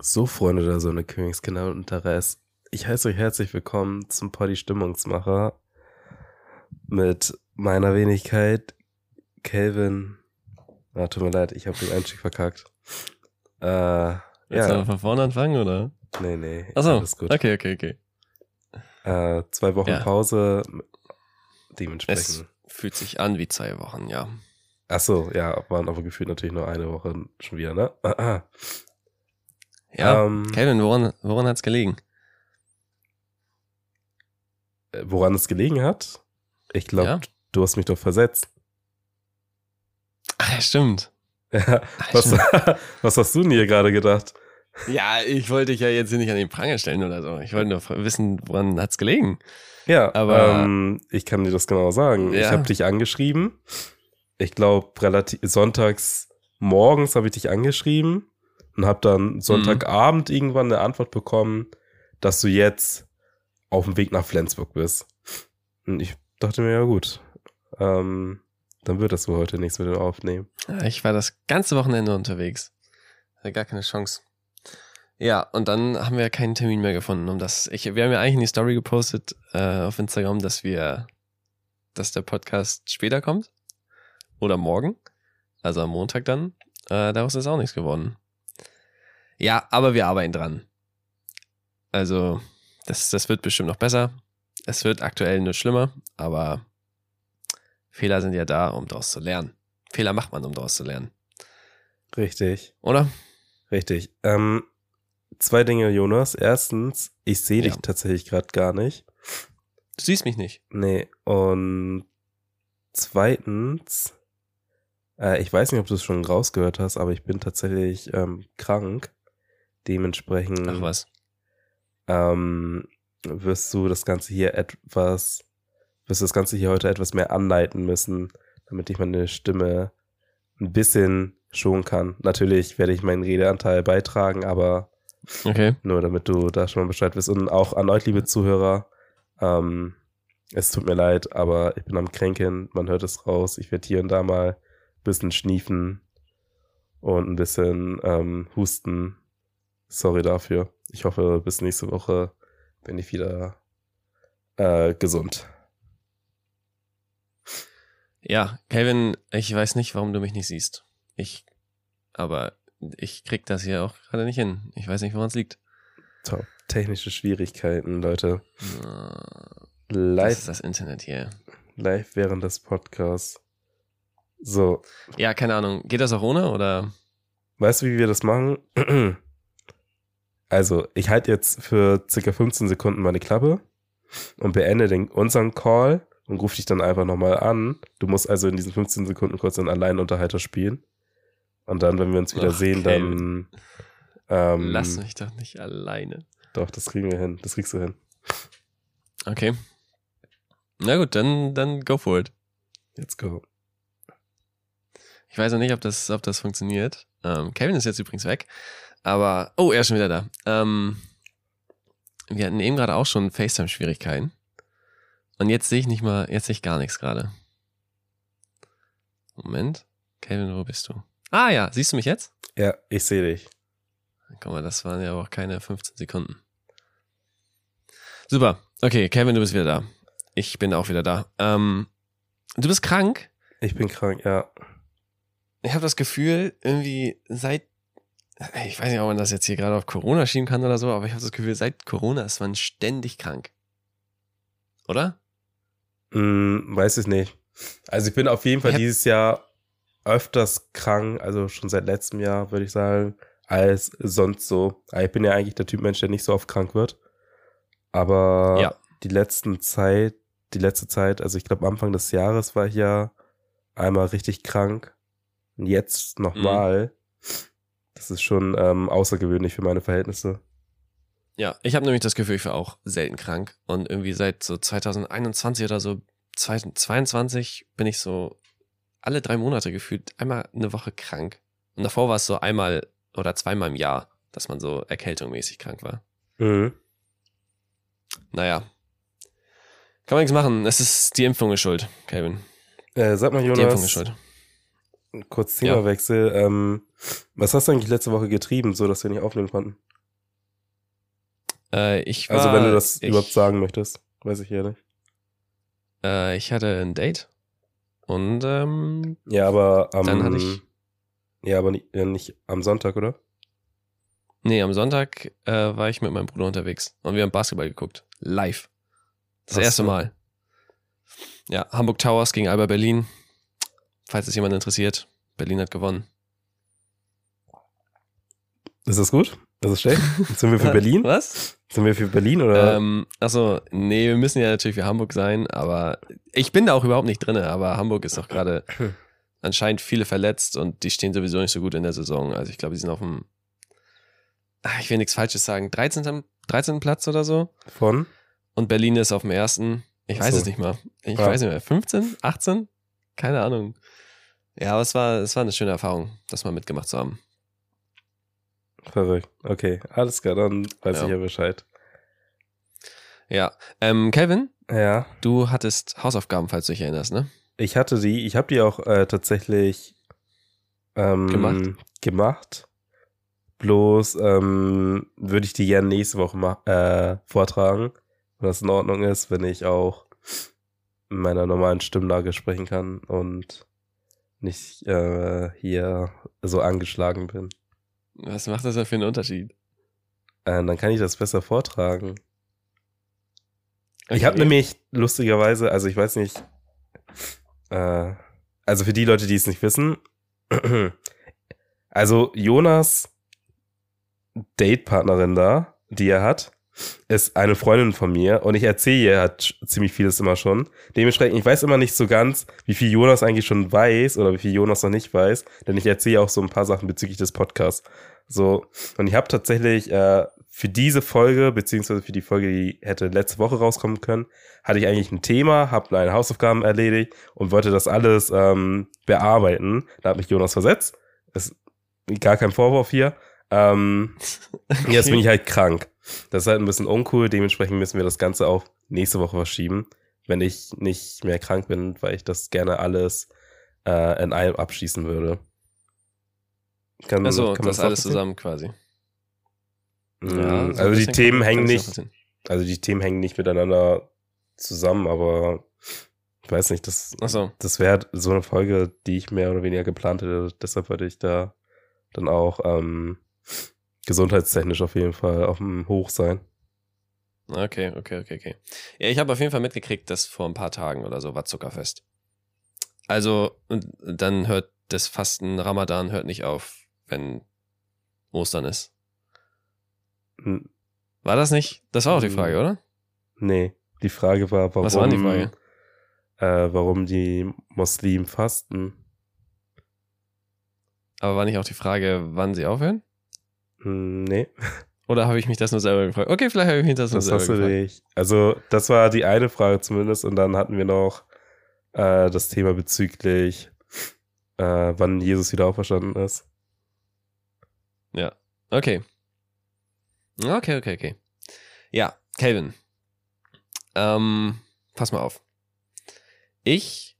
So, Freunde der Sonne, Königskinder und Teres. Ich heiße euch herzlich willkommen zum Poddy Stimmungsmacher mit meiner Wenigkeit, Kelvin. Ah, tut mir leid, ich habe den Einstieg verkackt. Äh, ja, du von vorne anfangen, oder? nee, nee, Achso, alles gut. okay, okay, okay. Äh, zwei Wochen Ja. Pause, Es dementsprechend. fühlt sich an wie zwei Wochen, ja. Ach so, ja, waren aber gefühlt natürlich nur eine Woche schon wieder, ne? Ah, ah. Ja, Ähm, Kevin, woran, woran hat's gelegen? Äh, Woran es gelegen hat? Ich glaube, Ja. du hast mich doch versetzt. Ach, ja, stimmt. Ja, Ach, was, stimmt. was hast du denn hier gerade gedacht? Ja, ich wollte dich ja jetzt nicht an den Pranger stellen oder so. Ich wollte nur wissen, woran hat's gelegen? Ja, Aber- ähm, ich kann dir das genau sagen. Ich Ja. habe dich angeschrieben. Ich glaube, relativ sonntags morgens habe ich dich angeschrieben und habe dann Sonntagabend irgendwann eine Antwort bekommen, dass du jetzt auf dem Weg nach Flensburg bist. Und ich dachte mir, ja gut, ähm, dann wird das wohl heute nichts mit dem Aufnehmen. Ja, Ich war das ganze Wochenende unterwegs. Hatte gar keine Chance. Ja, und dann haben wir keinen Termin mehr gefunden, um das. Ich, wir haben ja eigentlich in die Story gepostet äh, auf Instagram, dass wir, dass der Podcast später kommt. Oder morgen. Also am Montag dann. Äh, daraus ist auch nichts geworden. Ja, aber wir arbeiten dran. Also, das, das wird bestimmt noch besser. Es wird aktuell nur schlimmer, aber Fehler sind ja da, um daraus zu lernen. Fehler macht man, um daraus zu lernen. Richtig. Oder? Richtig. Ähm, zwei Dinge, Jonas. Erstens, ich sehe dich Ja. tatsächlich gerade gar nicht. Du siehst mich nicht. Nee. Und zweitens, äh, ich weiß nicht, ob du es schon rausgehört hast, aber ich bin tatsächlich ähm, krank. Dementsprechend Ach was. ähm, wirst du das Ganze hier etwas, wirst du das Ganze hier heute etwas mehr anleiten müssen, damit ich meine Stimme ein bisschen schonen kann. Natürlich werde ich meinen Redeanteil beitragen, aber Okay. nur damit du da schon mal Bescheid wirst. Und auch an euch, liebe Zuhörer, ähm, es tut mir leid, aber ich bin am Kränkeln, man hört es raus. Ich werde hier und da mal ein bisschen schniefen und ein bisschen ähm, husten. Sorry dafür. Ich hoffe, bis nächste Woche bin ich wieder äh, gesund. Ja, Kevin, ich weiß nicht, warum du mich nicht siehst. Ich, aber ich krieg das hier auch gerade nicht hin. Ich weiß nicht, woran es liegt. Top. Technische Schwierigkeiten, Leute. Äh, Das Live, ist das Internet hier. live während des Podcasts. So, Ja, keine Ahnung. Geht das auch ohne oder? Weißt du, wie wir das machen? Also, ich halte jetzt für circa 15 Sekunden meine Klappe und beende den, unseren Call und rufe dich dann einfach nochmal an. Du musst also in diesen 15 Sekunden kurz einen Alleinunterhalter spielen. Und dann, wenn wir uns wieder Ach, sehen, dann. Ähm, Lass mich doch nicht alleine. Doch, das kriegen wir hin. Das kriegst du hin. Okay. Na gut, dann, dann go for it. Let's go. Ich weiß noch nicht, ob das, ob das funktioniert. Ähm, Kevin ist jetzt übrigens weg. Aber, oh, er ist schon wieder da. Ähm, wir hatten eben gerade auch schon FaceTime-Schwierigkeiten. Und jetzt sehe ich nicht mal, jetzt sehe ich gar nichts gerade. Moment. Kevin, wo bist du? Ah ja, siehst du mich jetzt? Ja, ich sehe dich. Guck mal, das waren ja auch keine 15 Sekunden. Super. Okay, Kevin, du bist wieder da. Ich bin auch wieder da. Ähm, du bist krank? Ich bin krank, ja. ich habe das Gefühl, irgendwie seit, ich weiß nicht, ob man das jetzt hier gerade auf Corona schieben kann oder so, aber ich habe das Gefühl, seit Corona ist man ständig krank. Oder? Hm, weiß ich nicht. Also ich bin auf jeden Fall Ich dieses Jahr öfters krank, also schon seit letztem Jahr, würde ich sagen, als sonst so. Ich bin ja eigentlich der Typ Mensch, der nicht so oft krank wird. Aber Ja. die letzten Zeit, die letzte Zeit, also ich glaube Anfang des Jahres war ich ja einmal richtig krank. Und jetzt nochmal. Das ist schon ähm, außergewöhnlich für meine Verhältnisse. Ja, ich habe nämlich das Gefühl, ich war auch selten krank. Und irgendwie seit so 2021 oder so, 2022 bin ich so alle drei Monate gefühlt einmal eine Woche krank. Und davor war es so einmal oder zweimal im Jahr, dass man so erkältungmäßig krank war. Mhm. Naja. Kann man nichts machen. Es ist die Impfung ist schuld, Calvin. Äh, sag mal, Die Impfung Jonas, ist schuld. Kurz Themawechsel. Ähm, was hast du eigentlich letzte Woche getrieben, so dass wir nicht aufnehmen konnten? Äh, ich war, Also wenn du das ich, überhaupt sagen möchtest, weiß ich ja nicht. Äh, ich hatte ein Date und ähm, Ja, aber am Dann hatte ich- Ja, aber nicht, ja, nicht am Sonntag, oder? nee, am Sonntag äh, war ich mit meinem Bruder unterwegs und wir haben Basketball geguckt. Live. Das Ach erste so. Mal. Ja, Hamburg Towers gegen Alba Berlin. Falls es jemand interessiert. Berlin hat gewonnen. Ist das gut? Ist das schlecht? Sind wir für Berlin? Was? Sind wir für Berlin oder? Ähm, achso, nee, wir müssen ja natürlich für Hamburg sein, aber ich bin da auch überhaupt nicht drin, aber Hamburg ist auch gerade anscheinend viele verletzt und die stehen sowieso nicht so gut in der Saison. Also ich glaube, die sind auf dem, Ah, ich will nichts Falsches sagen, 13. 13. Platz oder so. Von? Und Berlin ist auf dem ersten. Ich Ach weiß so. es nicht mal. Ich Ja. weiß nicht mehr. 15? 18? Keine Ahnung. Ja, aber es war, es war eine schöne Erfahrung, das mal mitgemacht zu haben. Verrückt. Okay, alles klar, dann weiß Ja. ich ja Bescheid. Ja. Ähm, Kevin, Ja, du hattest Hausaufgaben, falls du dich erinnerst, ne? ich hatte die, ich habe die auch äh, tatsächlich ähm, Gemacht? gemacht. Bloß ähm, würde ich die gerne nächste Woche ma- äh, vortragen, wenn das in Ordnung ist, wenn ich auch in meiner normalen Stimmlage sprechen kann und nicht äh, hier so angeschlagen bin. Was macht das denn für einen Unterschied? Äh, dann kann ich das besser vortragen. Ich Okay. habe nämlich lustigerweise, also ich weiß nicht, äh, also für die Leute, die es nicht wissen, also Jonas Datepartnerin da, die er hat, ist eine Freundin von mir und ich erzähle ihr halt ziemlich vieles immer schon. Dementsprechend, ich weiß immer nicht so ganz, wie viel Jonas eigentlich schon weiß oder wie viel Jonas noch nicht weiß, denn ich erzähle auch so ein paar Sachen bezüglich des Podcasts. So, und ich habe tatsächlich äh, für diese Folge, beziehungsweise für die Folge, die hätte letzte Woche rauskommen können, hatte ich eigentlich ein Thema, habe meine Hausaufgaben erledigt und wollte das alles ähm, bearbeiten. Da hat mich Jonas versetzt. Ist gar kein Vorwurf hier. Ähm, Jetzt bin ich halt krank. Das ist halt ein bisschen uncool. Dementsprechend müssen wir das Ganze auf nächste Woche verschieben, wenn ich nicht mehr krank bin, weil ich das gerne alles äh, in einem abschließen würde. Kann, Also, kann man das alles zusammen quasi. Mm, so ein also die Themen hängen nicht, also die Themen hängen nicht miteinander zusammen, aber ich weiß nicht, das, so. das wäre halt so eine Folge, die ich mehr oder weniger geplant hätte. Deshalb würde ich da dann auch ähm, gesundheitstechnisch auf jeden Fall auf dem Hoch sein. Okay, okay, okay, okay. Ja, ich habe auf jeden Fall mitgekriegt, dass vor ein paar Tagen oder so war Zuckerfest. Also, dann hört das Fasten Ramadan hört nicht auf, wenn Ostern ist. N- War das nicht? Das war auch die Hm. Frage, oder? Nee, die Frage war, warum, Was war die Frage? Äh, warum die Muslimen fasten. Aber war nicht auch die Frage, wann sie aufhören? Hm, Nee, Oder habe ich mich das nur selber gefragt? Okay, vielleicht habe ich mich das nur das selber hast du gefragt. nicht. Also, das war die eine Frage zumindest. Und dann hatten wir noch äh, das Thema bezüglich, äh, wann Jesus wieder auferstanden ist. Okay. Okay, okay, okay. Ja, Calvin. Ähm, pass mal auf. Ich.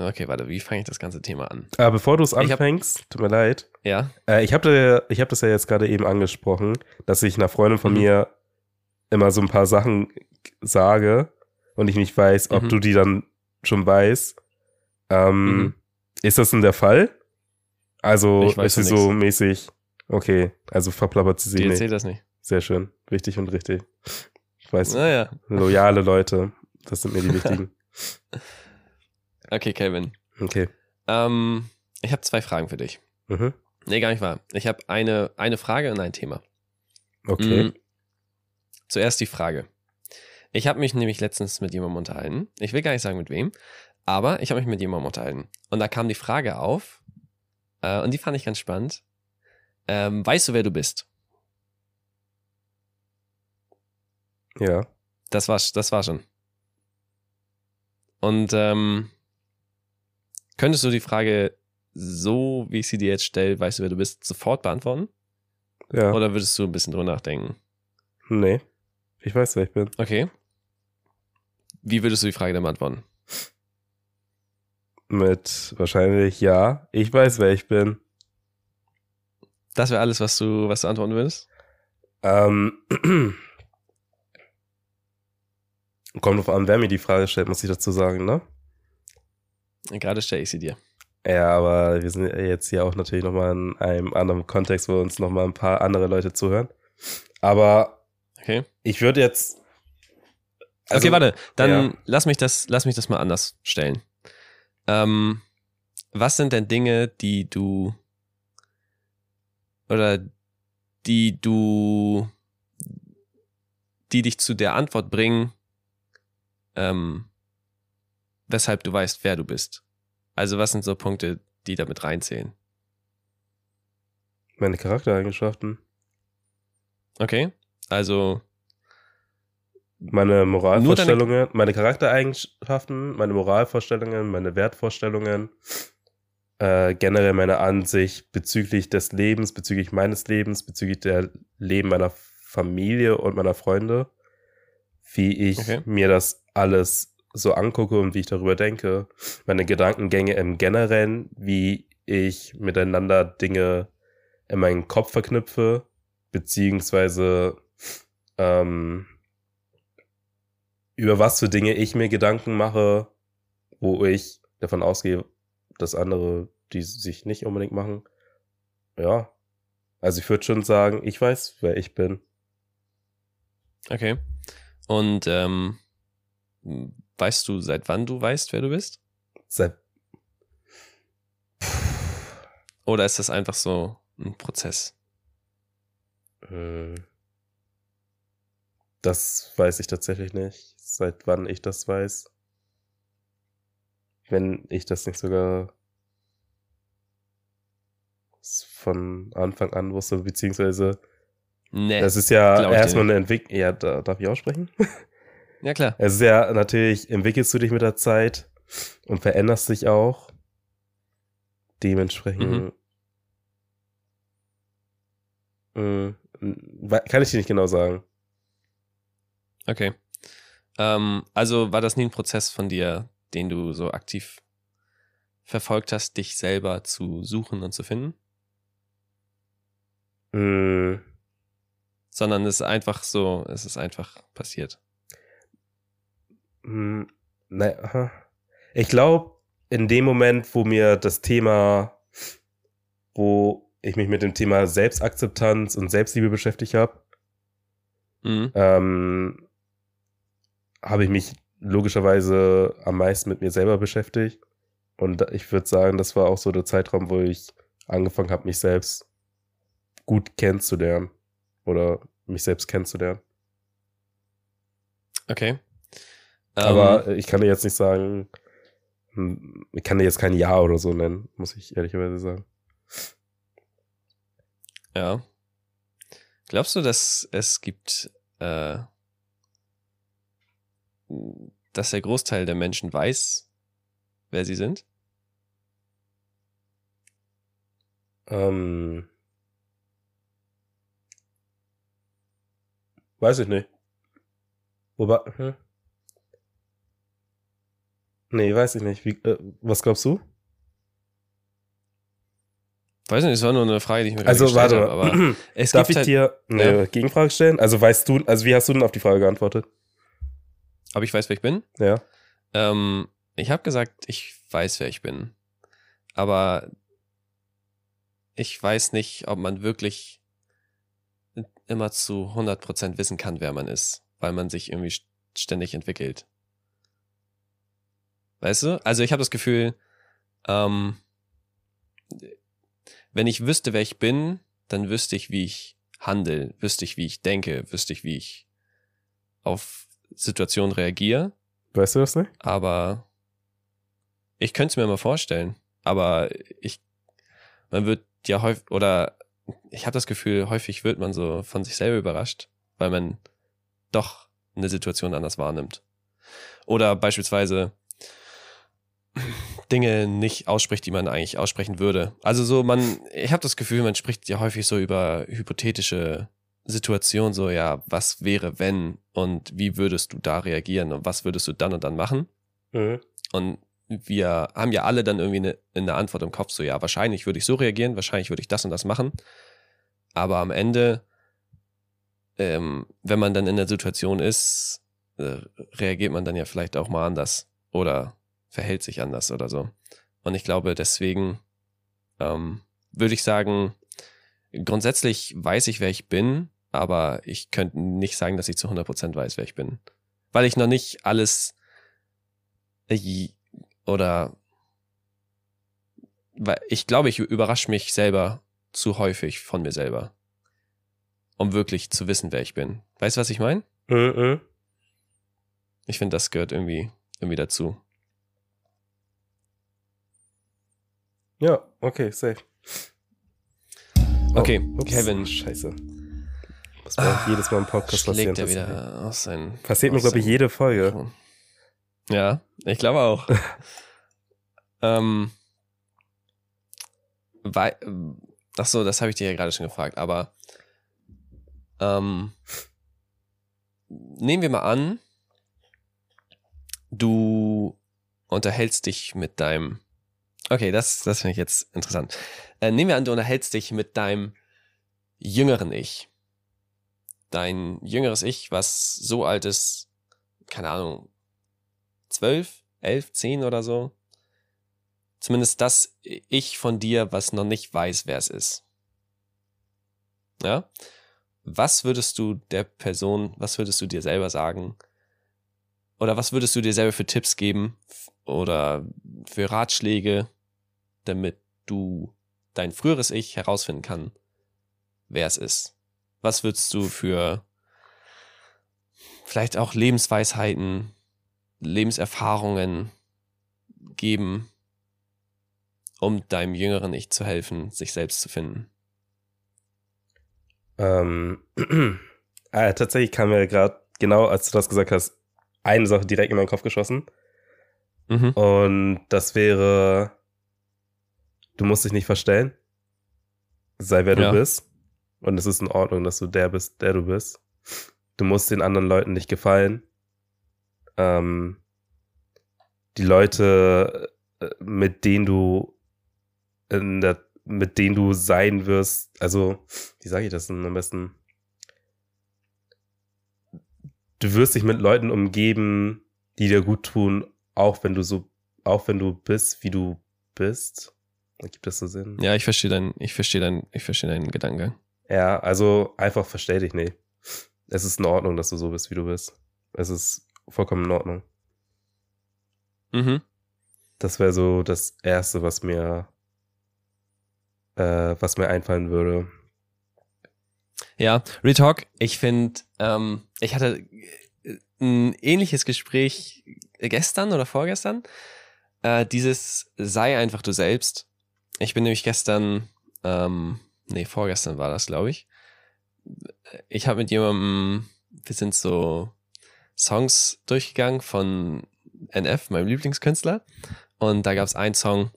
Okay, warte, wie fange ich das ganze Thema an? Aber bevor du es Ich hab- anfängst, tut mir leid. Ja, Äh, ich habe ich hab das ja jetzt gerade eben angesprochen, dass ich einer Freundin von Mhm. mir immer so ein paar Sachen sage und ich nicht weiß, ob Mhm. du die dann schon weißt. Ähm, Mhm. Ist das denn der Fall? Also ist sie so mäßig, okay, also verplappert sie die sie nicht. erzählt das nicht. Sehr schön, wichtig und richtig. Ich weiß, Naja. loyale Leute, das sind mir die wichtigen. Okay, Calvin. Okay. Ähm, ich habe zwei Fragen für dich. Mhm. Nee, gar nicht wahr. Ich habe eine, eine Frage und ein Thema. Okay. Mm. Zuerst die Frage. Ich habe mich nämlich letztens mit jemandem unterhalten. Ich will gar nicht sagen mit wem, aber ich habe mich mit jemandem unterhalten. Und da kam die Frage auf, äh, und die fand ich ganz spannend. Ähm, weißt du, wer du bist? Ja. Das war, das war schon. Und ähm, könntest du die Frage so, wie ich sie dir jetzt stelle, weißt du, wer du bist, sofort beantworten? Ja. Oder würdest du ein bisschen drüber nachdenken? Nee. Ich weiß, wer ich bin. Okay. Wie würdest du die Frage dann beantworten? Mit wahrscheinlich ja. Ich weiß, wer ich bin. Das wäre alles, was du, was du antworten würdest? Ähm, Kommt drauf an, wer mir die Frage stellt, muss ich dazu sagen, ne? Gerade stelle ich sie dir. Ja, aber wir sind jetzt hier auch natürlich nochmal in einem anderen Kontext, wo uns nochmal ein paar andere Leute zuhören. Aber Okay. ich würde jetzt. also- okay, warte. Dann ja. lass mich das, lass mich das mal anders stellen. Ähm, was sind denn Dinge, die du oder die du, die dich zu der Antwort bringen, ähm, weshalb du weißt, wer du bist? Also was sind so Punkte, die damit reinzählen? Meine Charaktereigenschaften, Okay, also meine Moralvorstellungen, meine Charaktereigenschaften, meine Moralvorstellungen, meine Wertvorstellungen, äh, generell meine Ansicht bezüglich des Lebens, bezüglich meines Lebens, bezüglich der Leben meiner Familie und meiner Freunde, wie ich Okay. mir das alles so angucke und wie ich darüber denke, meine Gedankengänge im Generellen, wie ich miteinander Dinge in meinen Kopf verknüpfe, beziehungsweise ähm, über was für Dinge ich mir Gedanken mache, wo ich davon ausgehe, dass andere die sich nicht unbedingt machen. Ja. Also ich würde schon sagen, ich weiß, wer ich bin. Okay. Und ähm, weißt du, seit wann du weißt, wer du bist? Seit Oder ist das einfach so ein Prozess? Hm. Das weiß ich tatsächlich nicht, seit wann ich das weiß. Wenn ich das nicht sogar von Anfang an wusste, beziehungsweise Nee. das ist ja erstmal eine Entwicklung. Ja, da, darf ich aussprechen? ja, klar. Es ist ja natürlich, entwickelst du dich mit der Zeit und veränderst dich auch. Dementsprechend Mhm. mh, kann ich dir nicht genau sagen. Okay. Ähm, also war das nie ein Prozess von dir, den du so aktiv verfolgt hast, dich selber zu suchen und zu finden? Mh, Sondern es ist einfach so, es ist einfach passiert. Mh, na, aha. ich glaube, in dem Moment, wo mir das Thema, wo ich mich mit dem Thema Selbstakzeptanz und Selbstliebe beschäftigt habe, Mhm. ähm, habe ich mich logischerweise am meisten mit mir selber beschäftigt. Und ich würde sagen, das war auch so der Zeitraum, wo ich angefangen habe, mich selbst gut kennenzulernen. Oder mich selbst kennenzulernen. Okay. Aber Ähm, ich kann dir jetzt nicht sagen, hm, ich kann dir jetzt kein Ja oder so nennen, muss ich ehrlicherweise sagen. ja. Glaubst du, dass es gibt, äh, dass der Großteil der Menschen weiß, wer sie sind? Ähm, weiß ich nicht. Wobei, hm? Nee, weiß ich nicht. Wie, äh, was glaubst du? Weiß nicht, es war nur eine Frage, die ich mir Also, gestellt warte habe, aber mal. es Darf ich halt, dir eine Ja. Gegenfrage stellen? Also, weißt du, also, wie hast du denn auf die Frage geantwortet? ob ich weiß, wer ich bin? Ja. Ähm, ich habe gesagt, ich weiß, wer ich bin. Aber ich weiß nicht, ob man wirklich immer zu 100% wissen kann, wer man ist, weil man sich irgendwie st- ständig entwickelt. Weißt du? Also ich habe das Gefühl, ähm, wenn ich wüsste, wer ich bin, dann wüsste ich, wie ich handle, wüsste ich, wie ich denke, wüsste ich, wie ich auf Situationen reagiere Weißt du das nicht? aber ich könnte es mir mal vorstellen. Aber ich, man wird ja häufig, oder ich habe das Gefühl, häufig wird man so von sich selber überrascht, weil man doch eine Situation anders wahrnimmt. Oder beispielsweise Dinge nicht ausspricht, die man eigentlich aussprechen würde. Also so, man, ich habe das Gefühl, man spricht ja häufig so über hypothetische Situationen, so ja, was wäre, wenn und wie würdest du da reagieren und was würdest du dann und dann machen? Mhm. Und wir haben ja alle dann irgendwie eine, eine Antwort im Kopf, so ja, wahrscheinlich würde ich so reagieren, wahrscheinlich würde ich das und das machen. Aber am Ende, ähm, wenn man dann in der Situation ist, äh, reagiert man dann ja vielleicht auch mal anders oder verhält sich anders oder so. Und ich glaube, deswegen ähm, würde ich sagen, grundsätzlich weiß ich, wer ich bin, aber ich könnte nicht sagen, dass ich zu 100% weiß, wer ich bin. Weil ich noch nicht alles äh, oder weil ich glaube, ich überrasche mich selber zu häufig von mir selber, um wirklich zu wissen, wer ich bin. Weißt du, was ich meine? Mhm. Ich finde, das gehört irgendwie, irgendwie dazu. Ja, okay, safe. Okay, Oh, ups, Kevin. Scheiße. Muss mir auch jedes Mal im Podcast passieren. Schlägt er wieder aus seinen. Passiert mir, glaube ich, jede Folge. Ja, ich glaube auch. ähm, weil, ach so, das habe ich dir ja gerade schon gefragt, aber ähm, nehmen wir mal an, du unterhältst dich mit deinem, okay, das, das finde ich jetzt interessant. Äh, nehmen wir an, du unterhältst dich mit deinem jüngeren Ich. Dein jüngeres Ich, was so alt ist, keine Ahnung, zwölf, elf, zehn oder so. Zumindest das Ich von dir, was noch nicht weiß, wer es ist. Ja? Was würdest du der Person, was würdest du dir selber sagen? Oder was würdest du dir selber für Tipps geben oder für Ratschläge, damit du dein früheres Ich herausfinden kann, wer es ist? Was würdest du für vielleicht auch Lebensweisheiten, Lebenserfahrungen geben, um deinem jüngeren Ich zu helfen, sich selbst zu finden? Ähm, ah, tatsächlich kam mir gerade, genau als du das gesagt hast, eine Sache direkt in meinen Kopf geschossen. Mhm. Und das wäre, du musst dich nicht verstellen. Sei wer Ja. du bist. Und es ist in Ordnung, dass du der bist, der du bist. Du musst den anderen Leuten nicht gefallen. Ähm, die Leute, äh, mit denen du in der, mit denen du sein wirst, also, wie sage ich das denn am besten? Du wirst dich mit Leuten umgeben, die dir gut tun, auch wenn du so, auch wenn du bist, wie du bist. Gibt das so Sinn? Ja, ich verstehe deinen, ich verstehe deinen, ich verstehe deinen Gedankengang. Ja, also einfach verstell dich nicht. Es ist in Ordnung, dass du so bist, wie du bist. Es ist vollkommen in Ordnung. Mhm. Das wäre so das Erste, was mir, äh, was mir einfallen würde. Ja, Real Talk, ich finde, ähm, ich hatte äh, ein ähnliches Gespräch gestern oder vorgestern. Äh, dieses sei einfach du selbst. Ich bin nämlich gestern, ähm, nee, vorgestern war das, glaube ich. Ich habe mit jemandem, wir sind so Songs durchgegangen von NF, meinem Lieblingskünstler. Und da gab es einen Song,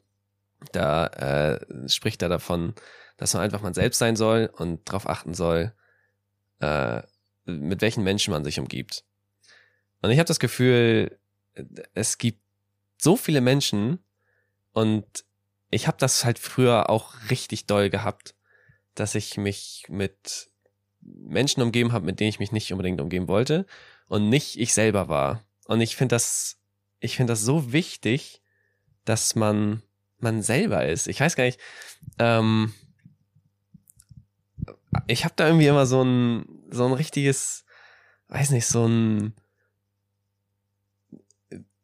da äh, spricht er davon, dass man einfach man selbst sein soll und darauf achten soll, äh, mit welchen Menschen man sich umgibt. Und ich habe das Gefühl, es gibt so viele Menschen und ich habe das halt früher auch richtig doll gehabt, dass ich mich mit Menschen umgeben habe, mit denen ich mich nicht unbedingt umgeben wollte und nicht ich selber war. Und ich finde das, ich finde das so wichtig, dass man man selber ist. Ich weiß gar nicht, ähm, ich habe da irgendwie immer so ein so ein richtiges, weiß nicht, so ein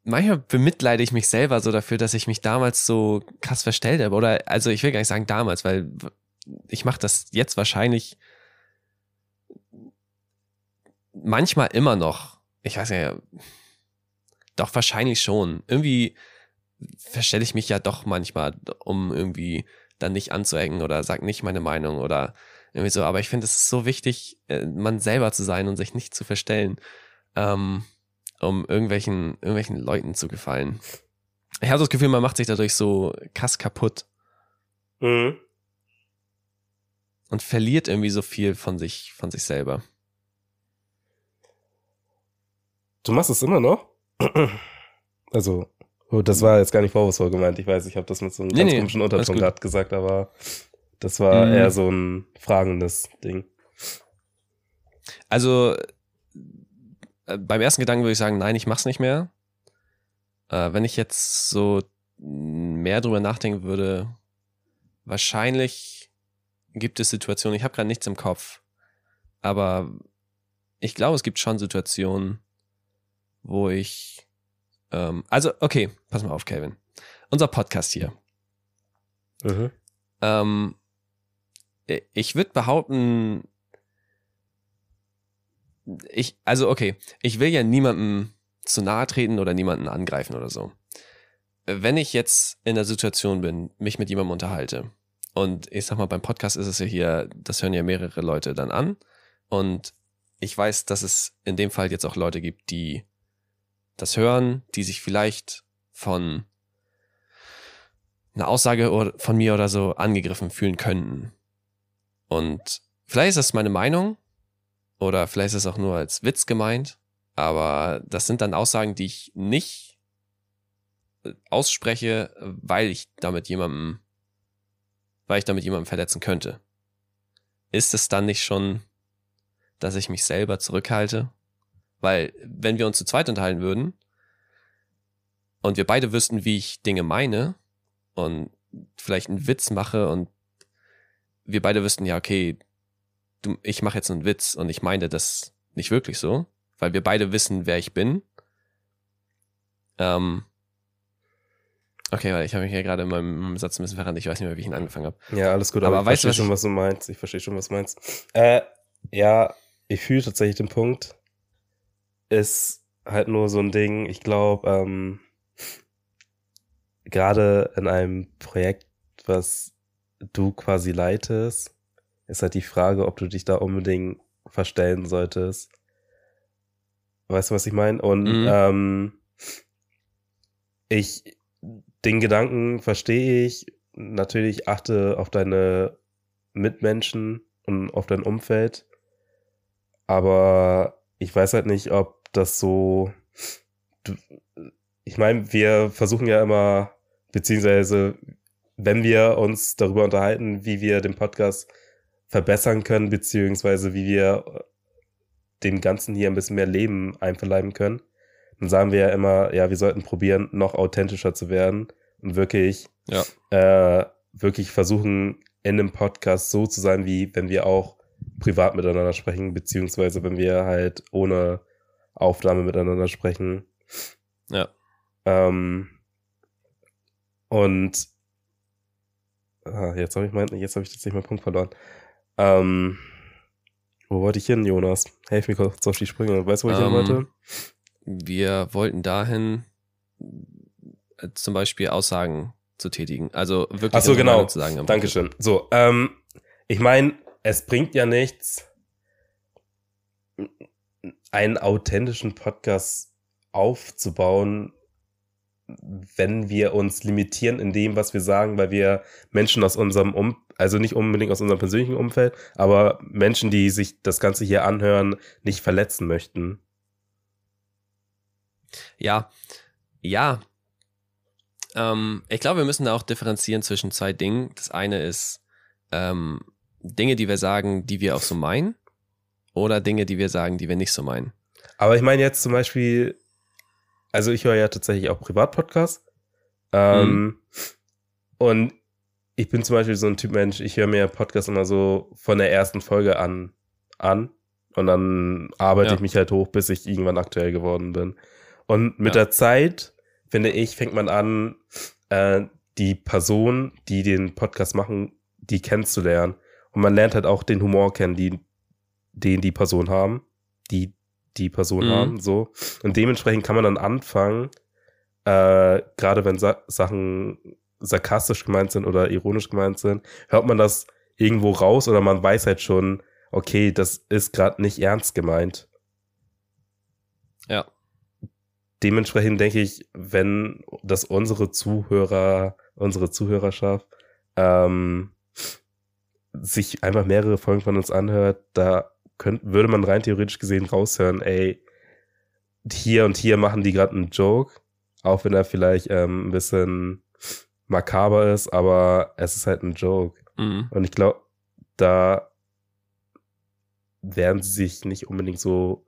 manchmal bemitleide ich mich selber so dafür, dass ich mich damals so krass verstellt habe. Oder also ich will gar nicht sagen damals, weil ich mache das jetzt wahrscheinlich manchmal immer noch. Ich weiß ja, doch wahrscheinlich schon. Irgendwie verstelle ich mich ja doch manchmal, um irgendwie dann nicht anzuecken oder sag nicht meine Meinung oder irgendwie so. Aber ich finde, es ist so wichtig, äh, man selber zu sein und sich nicht zu verstellen, ähm, um irgendwelchen, irgendwelchen Leuten zu gefallen. Ich habe das Gefühl, man macht sich dadurch so krass kaputt Mhm. und verliert irgendwie so viel von sich, von sich selber. Du machst es immer noch? Also, oh, das war jetzt gar nicht vorwurfsvoll gemeint. Ich weiß, ich habe das mit so einem Nee, ganz nee, komischen Unterton gerade gesagt, aber das war Mhm. eher so ein fragendes Ding. Also, äh, beim ersten Gedanken würde ich sagen, nein, ich mach's nicht mehr. Äh, wenn ich jetzt so mehr drüber nachdenken würde, wahrscheinlich gibt es Situationen, ich habe gerade nichts im Kopf, aber ich glaube, es gibt schon Situationen, wo ich, ähm, also okay, pass mal auf, Calvin. Unser Podcast hier. Mhm. Ähm, ich würde behaupten, ich, also okay, ich will ja niemandem zu nahe treten oder niemanden angreifen oder so. Wenn ich jetzt in der Situation bin, mich mit jemandem unterhalte, und ich sag mal, beim Podcast ist es ja hier, das hören ja mehrere Leute dann an. Und ich weiß, dass es in dem Fall jetzt auch Leute gibt, die das hören, die sich vielleicht von einer Aussage von mir oder so angegriffen fühlen könnten. Und vielleicht ist das meine Meinung oder vielleicht ist es auch nur als Witz gemeint, aber das sind dann Aussagen, die ich nicht äh, ausspreche, weil ich damit jemandem, weil ich damit jemandem verletzen könnte. Ist es dann nicht schon, dass ich mich selber zurückhalte? Weil, wenn wir uns zu zweit unterhalten würden und wir beide wüssten, wie ich Dinge meine und vielleicht einen Witz mache und wir beide wüssten, ja, okay, du, ich mache jetzt einen Witz und ich meine das nicht wirklich so, weil wir beide wissen, wer ich bin. Ähm, okay, weil ich habe mich ja gerade in meinem Satz ein bisschen verrannt. Ich weiß nicht mehr, wie ich ihn angefangen habe. Ja, alles gut, aber, aber ich verstehe schon, was du meinst. Ich verstehe schon, was du meinst. Äh, ja, ich fühle tatsächlich den Punkt. Ist halt nur so ein Ding, ich glaube, ähm, gerade in einem Projekt, was du quasi leitest, ist halt die Frage, ob du dich da unbedingt verstellen solltest. Weißt du, was ich meine? Und mhm. ähm, ich, den Gedanken verstehe ich. Natürlich achte auf deine Mitmenschen und auf dein Umfeld. Aber ich weiß halt nicht, ob das so. Du, ich meine, wir versuchen ja immer, beziehungsweise wenn wir uns darüber unterhalten, wie wir den Podcast verbessern können, beziehungsweise wie wir dem Ganzen hier ein bisschen mehr Leben einverleiben können, dann sagen wir ja immer, ja, wir sollten probieren, noch authentischer zu werden und wirklich, ja. äh, wirklich versuchen, in einem Podcast so zu sein, wie wenn wir auch privat miteinander sprechen, beziehungsweise wenn wir halt ohne Aufnahme miteinander sprechen. Ja. Ähm, und ah, jetzt habe ich mein, jetzt habe ich tatsächlich meinen Punkt verloren. Ähm, wo wollte ich hin, Jonas? Helf mir kurz auf die Sprünge. Weißt du, wo ich ähm, hin wollte? Wir wollten dahin äh, zum Beispiel Aussagen zu tätigen. Also wirklich Ach so, genau. zu sagen. Dankeschön. So, ähm, ich meine, es bringt ja nichts, einen authentischen Podcast aufzubauen, wenn wir uns limitieren in dem, was wir sagen, weil wir Menschen aus unserem um also nicht unbedingt aus unserem persönlichen Umfeld, aber Menschen, die sich das Ganze hier anhören, nicht verletzen möchten. Ja, ja. Ähm, ich glaube, wir müssen da auch differenzieren zwischen zwei Dingen. Das eine ist ähm, Dinge, die wir sagen, die wir auch so meinen, oder Dinge, die wir sagen, die wir nicht so meinen. Aber ich meine jetzt zum Beispiel, also ich höre ja tatsächlich auch Privatpodcasts. Ähm, mhm. Und ich bin zum Beispiel so ein Typ Mensch, ich höre mir Podcasts immer so von der ersten Folge an, an. Und dann arbeite ja. ich mich halt hoch, bis ich irgendwann aktuell geworden bin. Und mit ja. der Zeit, finde ich, fängt man an, äh, die Person, die den Podcast machen, die kennenzulernen. Und man lernt halt auch den Humor kennen, die, den die Person haben, die die Person mhm. haben, so. Und dementsprechend kann man dann anfangen, äh, gerade wenn Sa Sachen sarkastisch gemeint sind oder ironisch gemeint sind, hört man das irgendwo raus oder man weiß halt schon, okay, das ist gerade nicht ernst gemeint. Ja. Dementsprechend denke ich, wenn das unsere Zuhörer, unsere Zuhörerschaft ähm, sich einfach mehrere Folgen von uns anhört, da könnt, würde man rein theoretisch gesehen raushören, ey, hier und hier machen die gerade einen Joke, auch wenn er vielleicht ähm, ein bisschen makaber ist, aber es ist halt ein Joke. Mhm. Und ich glaube, da werden sie sich nicht unbedingt so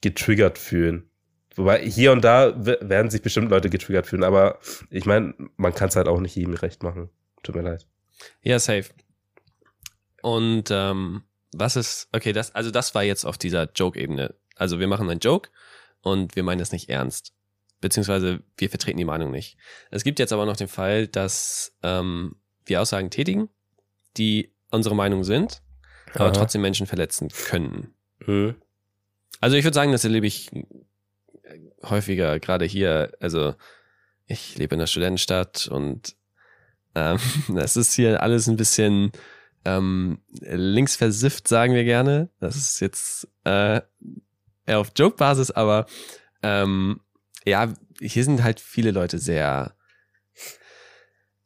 getriggert fühlen. Wobei hier und da werden sich bestimmt Leute getriggert fühlen, aber ich meine, man kann es halt auch nicht jedem recht machen. Tut mir leid. Ja, safe. Und ähm, was ist, okay, das, also das war jetzt auf dieser Joke-Ebene. Also wir machen einen Joke und wir meinen es nicht ernst. Beziehungsweise wir vertreten die Meinung nicht. Es gibt jetzt aber noch den Fall, dass ähm, wir Aussagen tätigen, die unsere Meinung sind, aber Aha. trotzdem Menschen verletzen können. Mhm. Also ich würde sagen, das erlebe ich häufiger, gerade hier, also ich lebe in der Studentenstadt und ähm, das ist hier alles ein bisschen ähm, linksversifft, sagen wir gerne. Das ist jetzt äh, eher auf Joke-Basis, aber ähm, ja, hier sind halt viele Leute sehr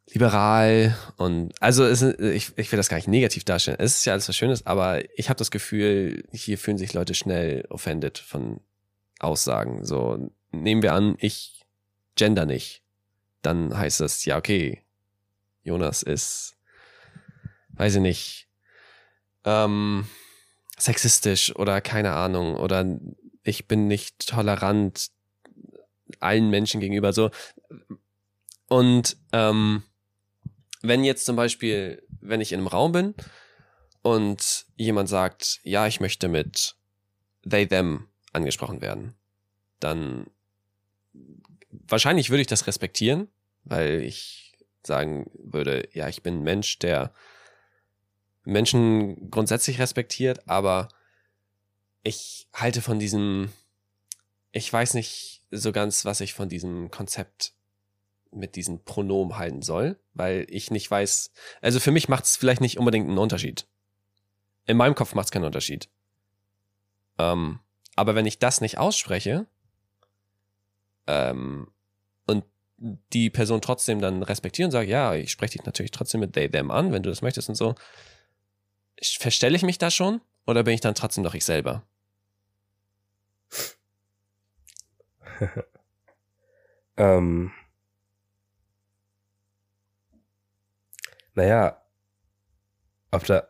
liberal und also es, ich, ich will das gar nicht negativ darstellen. Es ist ja alles was Schönes, aber ich habe das Gefühl, hier fühlen sich Leute schnell offended von Aussagen. So nehmen wir an, ich gender nicht, dann heißt das ja okay, Jonas ist, weiß ich nicht, ähm, sexistisch oder keine Ahnung oder ich bin nicht tolerant allen Menschen gegenüber so. Und ähm, wenn jetzt zum Beispiel, wenn ich in einem Raum bin und jemand sagt, ja, ich möchte mit they, them angesprochen werden, dann wahrscheinlich würde ich das respektieren, weil ich sagen würde, ja, ich bin ein Mensch, der Menschen grundsätzlich respektiert, aber ich halte von diesem, ich weiß nicht so ganz, was ich von diesem Konzept mit diesen Pronomen halten soll, weil ich nicht weiß, also für mich macht es vielleicht nicht unbedingt einen Unterschied. In meinem Kopf macht es keinen Unterschied. Ähm, aber wenn ich das nicht ausspreche ähm, und die Person trotzdem dann respektieren und sagt, ja, ich spreche dich natürlich trotzdem mit they, them an, wenn du das möchtest und so, verstelle ich mich da schon oder bin ich dann trotzdem doch ich selber? ähm, Naja, auf der.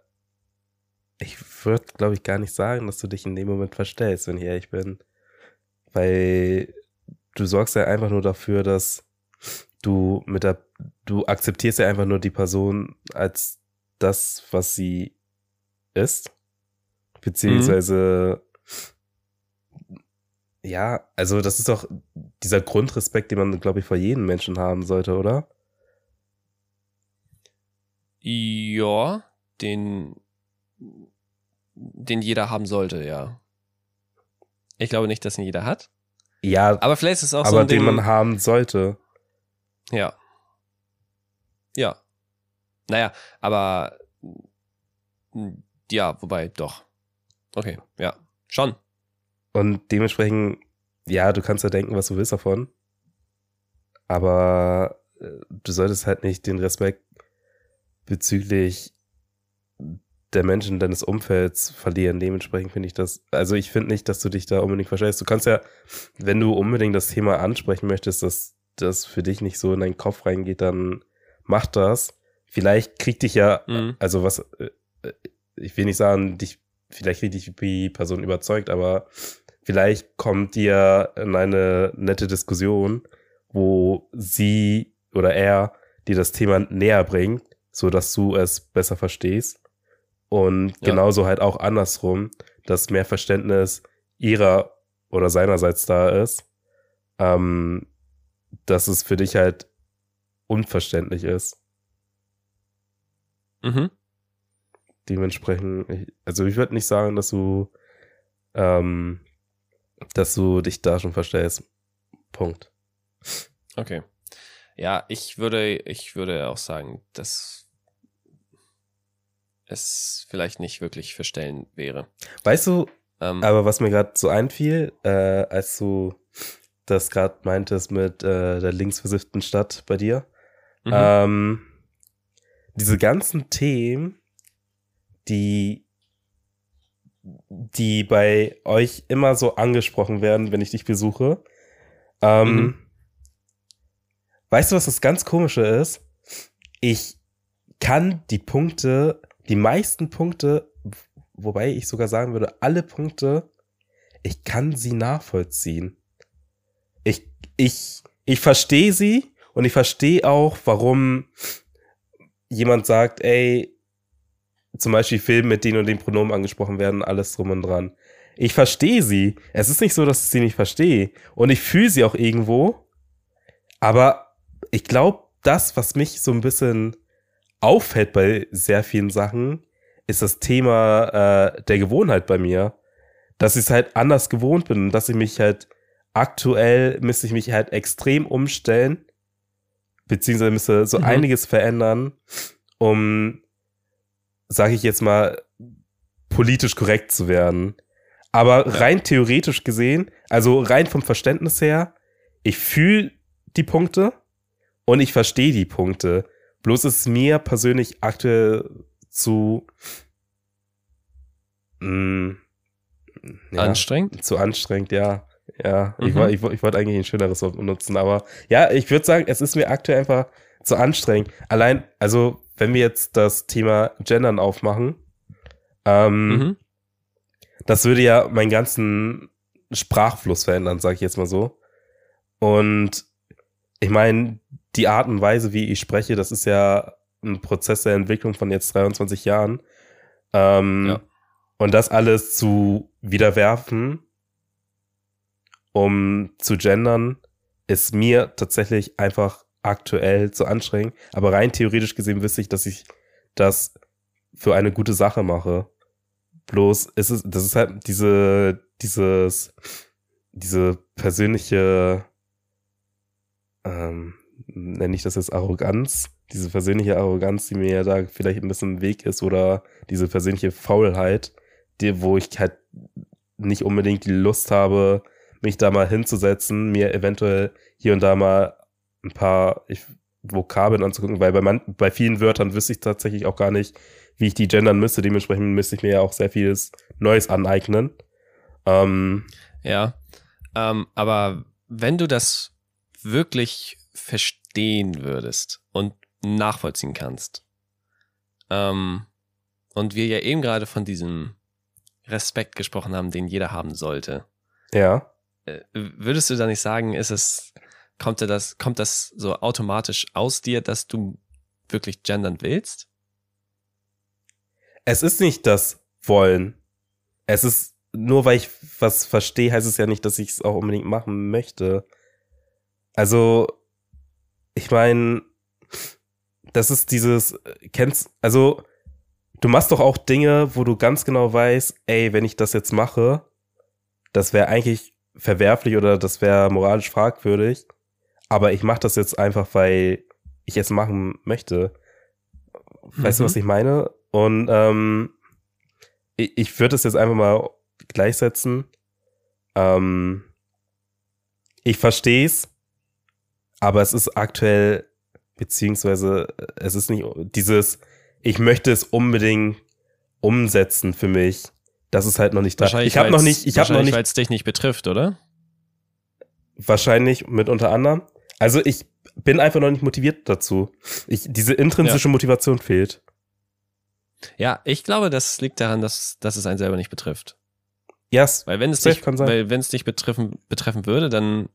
Ich würde, glaube ich, gar nicht sagen, dass du dich in dem Moment verstellst, wenn ich ehrlich bin. Weil du sorgst ja einfach nur dafür, dass du mit der. Du akzeptierst ja einfach nur die Person als das, was sie ist. Beziehungsweise. Mhm. Ja, also das ist doch dieser Grundrespekt, den man, glaube ich, vor jedem Menschen haben sollte, oder? Ja, den, den jeder haben sollte, ja. Ich glaube nicht, dass ihn jeder hat. Ja, aber vielleicht ist es auch aber so ein den Ding, man haben sollte. Ja. Ja. Naja, aber ja, wobei doch. Okay, ja, schon. Und dementsprechend, ja, du kannst ja denken, was du willst davon. Aber äh, du solltest halt nicht den Respekt bezüglich der Menschen deines Umfelds verlieren. Dementsprechend finde ich das, also ich finde nicht, dass du dich da unbedingt verstellst. Du kannst ja, wenn du unbedingt das Thema ansprechen möchtest, dass das für dich nicht so in deinen Kopf reingeht, dann mach das. Vielleicht kriegt dich ja, mhm. also was, äh, ich will nicht sagen, dich, vielleicht dich die Person überzeugt, aber vielleicht kommt dir in eine nette Diskussion, wo sie oder er dir das Thema näher bringt so dass du es besser verstehst. Und ja. genauso halt auch andersrum, dass mehr Verständnis ihrer oder seinerseits da ist, ähm, dass es für dich halt unverständlich ist. Mhm. Dementsprechend, ich, also ich würde nicht sagen, dass du, ähm, dass du dich da schon verstellst. Punkt. Okay. Ja, ich würde, ich würde auch sagen, dass es vielleicht nicht wirklich verstellen wäre. Weißt du, ähm, aber was mir gerade so einfiel, äh, als du das gerade meintest mit äh, der linksversifften Stadt bei dir, mhm. ähm, diese ganzen Themen, die die bei euch immer so angesprochen werden, wenn ich dich besuche. Ähm, mhm. Weißt du, was das ganz komische ist? Ich kann die Punkte die meisten Punkte, wobei ich sogar sagen würde, alle Punkte ich kann sie nachvollziehen. Ich, ich, ich verstehe sie und ich verstehe auch, warum jemand sagt, ey, zum Beispiel Filme mit den und den Pronomen angesprochen werden, alles drum und dran. Ich verstehe sie. Es ist nicht so, dass ich sie nicht verstehe. Und ich fühle sie auch irgendwo. Aber ich glaube, das, was mich so ein bisschen auffällt bei sehr vielen Sachen, ist das Thema äh, der Gewohnheit bei mir. Dass ich es halt anders gewohnt bin und dass ich mich halt aktuell müsste ich mich halt extrem umstellen, beziehungsweise müsste so mhm. einiges verändern, um, sage ich jetzt mal, politisch korrekt zu werden. Aber rein theoretisch gesehen, also rein vom Verständnis her, ich fühle die Punkte und ich verstehe die Punkte. Bloß ist mir persönlich aktuell zu mh, mm, ja, anstrengend? Zu anstrengend, ja. Ja, mhm. ich, ich, ich wollte eigentlich ein schöneres Wort benutzen, aber ja, ich würde sagen, es ist mir aktuell einfach zu anstrengend. Allein, also, wenn wir jetzt das Thema Gendern aufmachen, ähm, mhm. das würde ja meinen ganzen Sprachfluss verändern, sage ich jetzt mal so. Und ich meine, die Art und Weise, wie ich spreche, das ist ja ein Prozess der Entwicklung von jetzt 23 Jahren. Ähm, ja. Und das alles zu wiederwerfen, um zu gendern, ist mir tatsächlich einfach aktuell zu anstrengend. Aber rein theoretisch gesehen wüsste ich, dass ich das für eine gute Sache mache. Bloß ist es, das ist halt diese, dieses, diese persönliche, ähm, nenne ich das jetzt Arroganz, diese persönliche Arroganz, die mir ja da vielleicht ein bisschen im Weg ist oder diese persönliche Faulheit, die, wo ich halt nicht unbedingt die Lust habe, mich da mal hinzusetzen, mir eventuell hier und da mal ein paar ich, Vokabeln anzugucken, weil bei, man, bei vielen Wörtern wüsste ich tatsächlich auch gar nicht, wie ich die gendern müsste. Dementsprechend müsste ich mir ja auch sehr vieles Neues aneignen. Ähm, ja, ähm, aber wenn du das wirklich verstehen würdest und nachvollziehen kannst, ähm, und wir ja eben gerade von diesem Respekt gesprochen haben, den jeder haben sollte. Ja. Äh, würdest du da nicht sagen, ist es, kommt das, kommt das so automatisch aus dir, dass du wirklich gendern willst? Es ist nicht das Wollen. Es ist, nur weil ich was verstehe, heißt es ja nicht, dass ich es auch unbedingt machen möchte. Also, ich meine, das ist dieses, kennst, also, du machst doch auch Dinge, wo du ganz genau weißt, ey, wenn ich das jetzt mache, das wäre eigentlich verwerflich oder das wäre moralisch fragwürdig. Aber ich mache das jetzt einfach, weil ich es machen möchte. Weißt mhm. du, was ich meine? Und ähm, ich, ich würde es jetzt einfach mal gleichsetzen. Ähm, ich verstehe es, aber es ist aktuell, beziehungsweise es ist nicht dieses, ich möchte es unbedingt umsetzen für mich. Das ist halt noch nicht da. Ich habe noch nicht, ich habe noch nicht, weil es dich nicht betrifft, oder? Wahrscheinlich mit unter anderem. Also ich bin einfach noch nicht motiviert dazu. Ich, diese intrinsische ja. Motivation fehlt. Ja, ich glaube, das liegt daran, dass, dass es einen selber nicht betrifft. Yes, weil wenn es dich, weil wenn es dich betreffen, betreffen würde, dann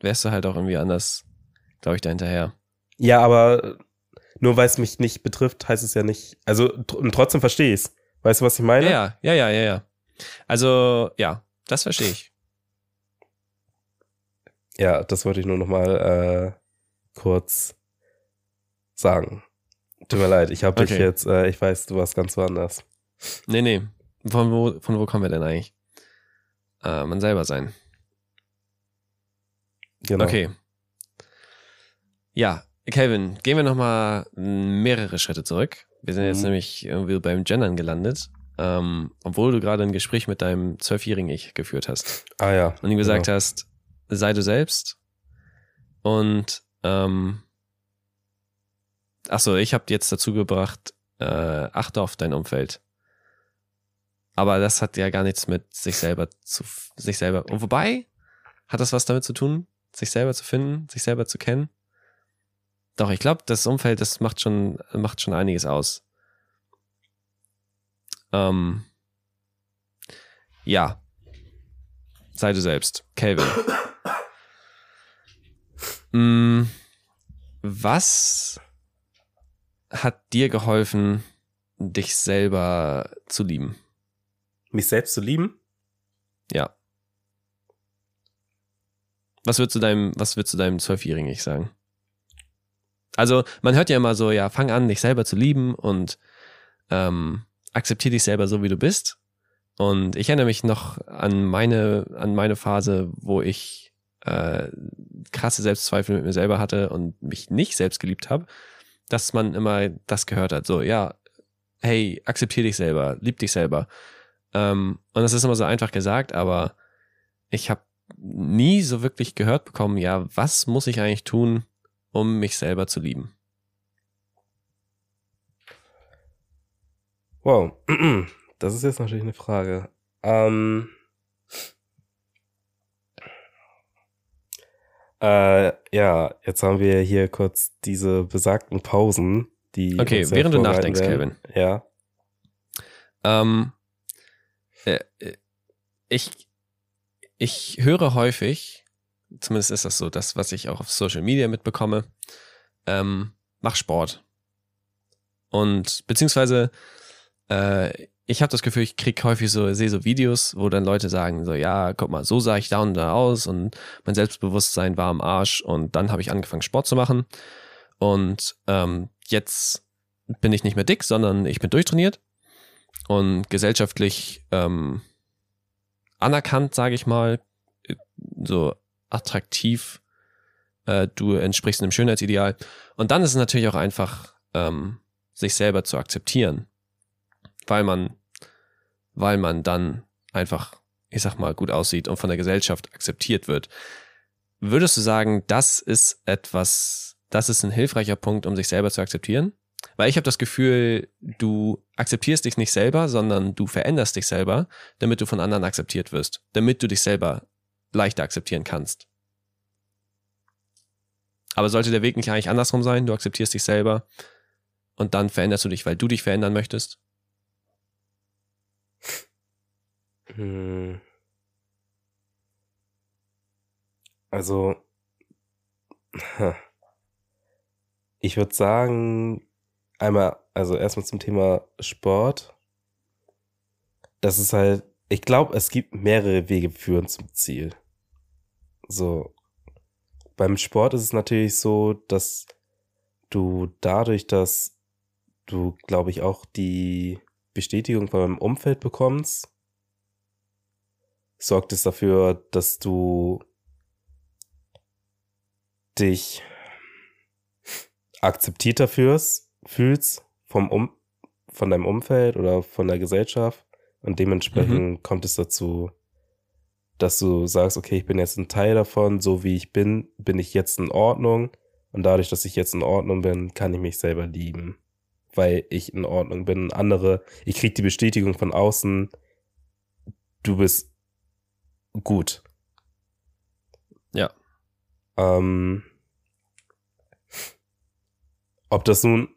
wärst du halt auch irgendwie anders, glaube ich, dahinterher. Ja, aber nur weil es mich nicht betrifft, heißt es ja nicht. Also und trotzdem verstehe ich es. Weißt du, was ich meine? Ja, ja, ja, ja, ja. Also ja, das verstehe ich. Ja, das wollte ich nur noch mal äh, kurz sagen. Tut mir leid, ich habe okay. dich jetzt, äh, ich weiß, du warst ganz woanders. Nee, nee. Von wo, von wo kommen wir denn eigentlich? Äh, man selber sein. Genau. Okay. Ja, Kelvin, gehen wir nochmal mehrere Schritte zurück. Wir sind jetzt mhm. nämlich irgendwie beim Gendern gelandet, ähm, obwohl du gerade ein Gespräch mit deinem zwölfjährigen Ich geführt hast. Ah ja. Und ihm gesagt genau. hast, sei du selbst. Und ähm, achso, ich habe jetzt dazu gebracht, äh, achte auf dein Umfeld. Aber das hat ja gar nichts mit sich selber zu sich selber. Und wobei hat das was damit zu tun, sich selber zu finden, sich selber zu kennen? Doch, ich glaube, das Umfeld, das macht schon, macht schon einiges aus. Ähm, ja. sei du selbst. Calvin. Mm, was hat dir geholfen, dich selber zu lieben? Mich selbst zu lieben? Ja. Was würdest du deinem, was würdest du deinem Zwölfjährigen ich sagen? Also, man hört ja immer so, ja, fang an, dich selber zu lieben und ähm, akzeptiere dich selber so, wie du bist. Und ich erinnere mich noch an meine, an meine Phase, wo ich äh, krasse Selbstzweifel mit mir selber hatte und mich nicht selbst geliebt habe, dass man immer das gehört hat. So, ja, hey, akzeptiere dich selber, lieb dich selber. Ähm, und das ist immer so einfach gesagt, aber ich habe nie so wirklich gehört bekommen, ja, was muss ich eigentlich tun, um mich selber zu lieben? Wow, das ist jetzt natürlich eine Frage. Ähm, äh, ja, jetzt haben wir hier kurz diese besagten Pausen, die. Okay, während du nachdenkst. Kevin. Ja. Ähm, äh, äh, ich, ich höre häufig, zumindest ist das so, das, was ich auch auf Social Media mitbekomme, ähm, mach Sport. Und beziehungsweise äh, ich habe das Gefühl, ich krieg häufig so, sehe so Videos, wo dann Leute sagen, so, ja, guck mal, so sah ich da und da aus und mein Selbstbewusstsein war am Arsch und dann habe ich angefangen, Sport zu machen. Und ähm, jetzt bin ich nicht mehr dick, sondern ich bin durchtrainiert und gesellschaftlich ähm, anerkannt, sage ich mal, so attraktiv. Äh, du entsprichst einem Schönheitsideal. Und dann ist es natürlich auch einfach, ähm, sich selber zu akzeptieren weil man, weil man dann einfach, ich sag mal, gut aussieht und von der Gesellschaft akzeptiert wird. Würdest du sagen, das ist etwas, das ist ein hilfreicher Punkt, um sich selber zu akzeptieren? Weil ich habe das Gefühl, du akzeptierst dich nicht selber, sondern du veränderst dich selber, damit du von anderen akzeptiert wirst, damit du dich selber leichter akzeptieren kannst. Aber sollte der Weg nicht eigentlich andersrum sein? Du akzeptierst dich selber und dann veränderst du dich, weil du dich verändern möchtest? Hm. Also, ich würde sagen, einmal, also erstmal zum Thema Sport. Das ist halt, ich glaube, es gibt mehrere Wege führen zum Ziel. So, beim Sport ist es natürlich so, dass du dadurch, dass du, glaube ich, auch die Bestätigung von deinem Umfeld bekommst, sorgt es dafür, dass du dich akzeptierter fühlst, fühlst vom um, von deinem Umfeld oder von der Gesellschaft. Und dementsprechend mhm. kommt es dazu, dass du sagst, okay, ich bin jetzt ein Teil davon, so wie ich bin, bin ich jetzt in Ordnung. Und dadurch, dass ich jetzt in Ordnung bin, kann ich mich selber lieben weil ich in Ordnung bin. Andere, ich kriege die Bestätigung von außen, du bist gut. Ja. Ähm, ob das nun,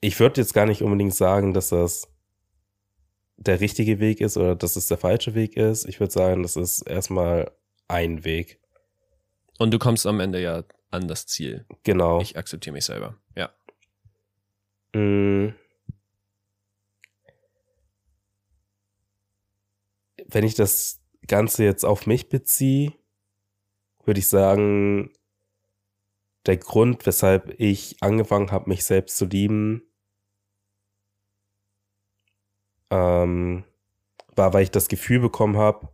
ich würde jetzt gar nicht unbedingt sagen, dass das der richtige Weg ist oder dass es der falsche Weg ist. Ich würde sagen, das ist erstmal ein Weg. Und du kommst am Ende ja an das Ziel. Genau. Ich akzeptiere mich selber. Ja. Mm. Wenn ich das Ganze jetzt auf mich beziehe, würde ich sagen, der Grund, weshalb ich angefangen habe, mich selbst zu lieben, ähm, war, weil ich das Gefühl bekommen habe,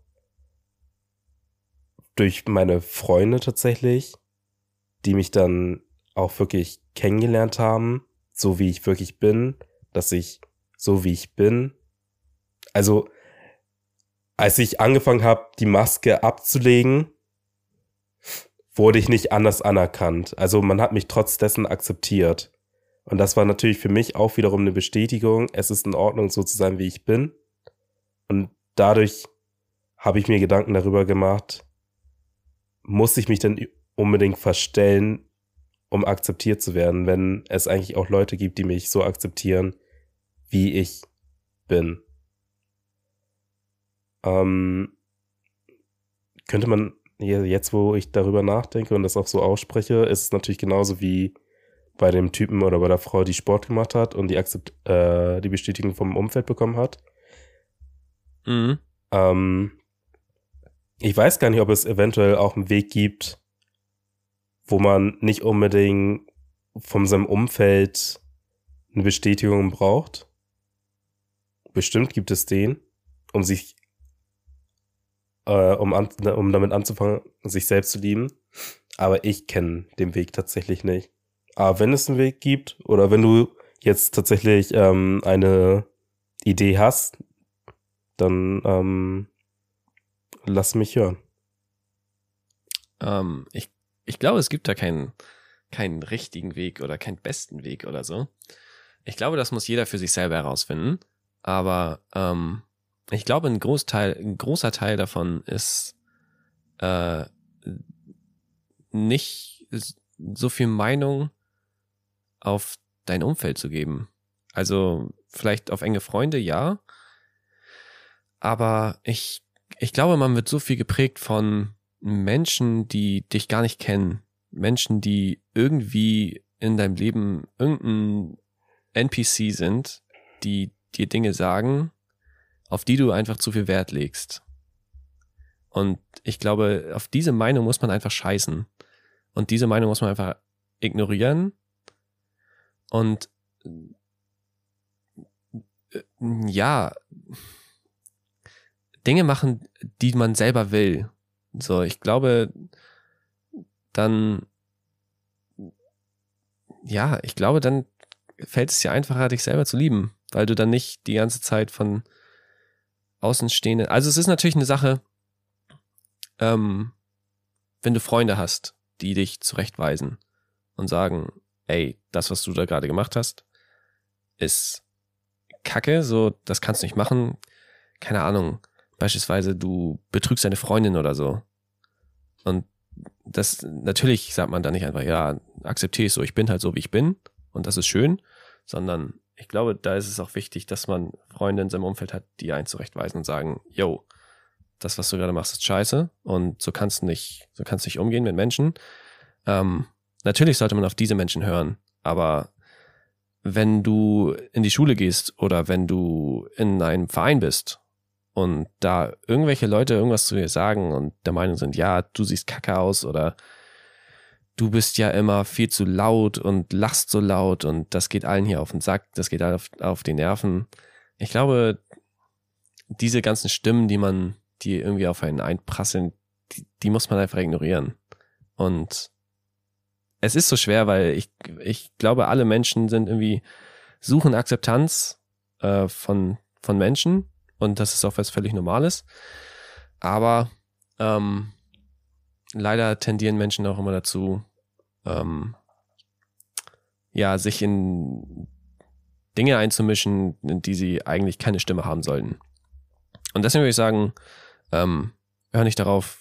durch meine Freunde tatsächlich, die mich dann auch wirklich kennengelernt haben, so wie ich wirklich bin, dass ich so wie ich bin. Also, als ich angefangen habe, die Maske abzulegen, wurde ich nicht anders anerkannt. Also man hat mich trotz dessen akzeptiert. Und das war natürlich für mich auch wiederum eine Bestätigung, es ist in Ordnung, so zu sein, wie ich bin. Und dadurch habe ich mir Gedanken darüber gemacht, muss ich mich denn unbedingt verstellen, um akzeptiert zu werden, wenn es eigentlich auch Leute gibt, die mich so akzeptieren, wie ich bin. Ähm, könnte man, jetzt wo ich darüber nachdenke und das auch so ausspreche, ist es natürlich genauso wie bei dem Typen oder bei der Frau, die Sport gemacht hat und die, Akzept, äh, die Bestätigung vom Umfeld bekommen hat. Mhm. Ähm, ich weiß gar nicht, ob es eventuell auch einen Weg gibt, wo man nicht unbedingt von seinem Umfeld eine Bestätigung braucht. Bestimmt gibt es den, um sich, äh, um, an, um damit anzufangen, sich selbst zu lieben. Aber ich kenne den Weg tatsächlich nicht. Aber wenn es einen Weg gibt oder wenn du jetzt tatsächlich ähm, eine Idee hast, dann ähm, lass mich hören. Ähm, ich, ich glaube, es gibt da keinen, keinen richtigen Weg oder keinen besten Weg oder so. Ich glaube, das muss jeder für sich selber herausfinden. Aber ähm, ich glaube, ein, Großteil, ein großer Teil davon ist äh, nicht so viel Meinung auf dein Umfeld zu geben. Also vielleicht auf enge Freunde, ja. Aber ich, ich glaube, man wird so viel geprägt von Menschen, die dich gar nicht kennen. Menschen, die irgendwie in deinem Leben irgendein NPC sind, die dir Dinge sagen, auf die du einfach zu viel Wert legst. Und ich glaube, auf diese Meinung muss man einfach scheißen. Und diese Meinung muss man einfach ignorieren und äh, ja, Dinge machen, die man selber will. So, ich glaube, dann, ja, ich glaube, dann fällt es dir einfacher, dich selber zu lieben, weil du dann nicht die ganze Zeit von Außenstehenden. Also es ist natürlich eine Sache, ähm, wenn du Freunde hast, die dich zurechtweisen und sagen, ey, das, was du da gerade gemacht hast, ist Kacke, so, das kannst du nicht machen. Keine Ahnung. Beispielsweise, du betrügst deine Freundin oder so. Und das, natürlich sagt man da nicht einfach, ja, akzeptiere ich so, ich bin halt so, wie ich bin und das ist schön, sondern ich glaube, da ist es auch wichtig, dass man Freunde in seinem Umfeld hat, die einen zurechtweisen und sagen, yo, das, was du gerade machst, ist scheiße und so kannst du nicht, so kannst du nicht umgehen mit Menschen. Ähm, Natürlich sollte man auf diese Menschen hören, aber wenn du in die Schule gehst oder wenn du in einem Verein bist und da irgendwelche Leute irgendwas zu dir sagen und der Meinung sind, ja, du siehst kacke aus oder du bist ja immer viel zu laut und lachst so laut und das geht allen hier auf den Sack, das geht auf, auf die Nerven. Ich glaube, diese ganzen Stimmen, die man, die irgendwie auf einen einprasseln, die, die muss man einfach ignorieren. Und es ist so schwer, weil ich, ich glaube, alle Menschen sind irgendwie, suchen Akzeptanz äh, von, von Menschen und das ist auch was völlig Normales. Aber ähm, leider tendieren Menschen auch immer dazu, ähm, ja, sich in Dinge einzumischen, in die sie eigentlich keine Stimme haben sollten. Und deswegen würde ich sagen, ähm, hör nicht darauf,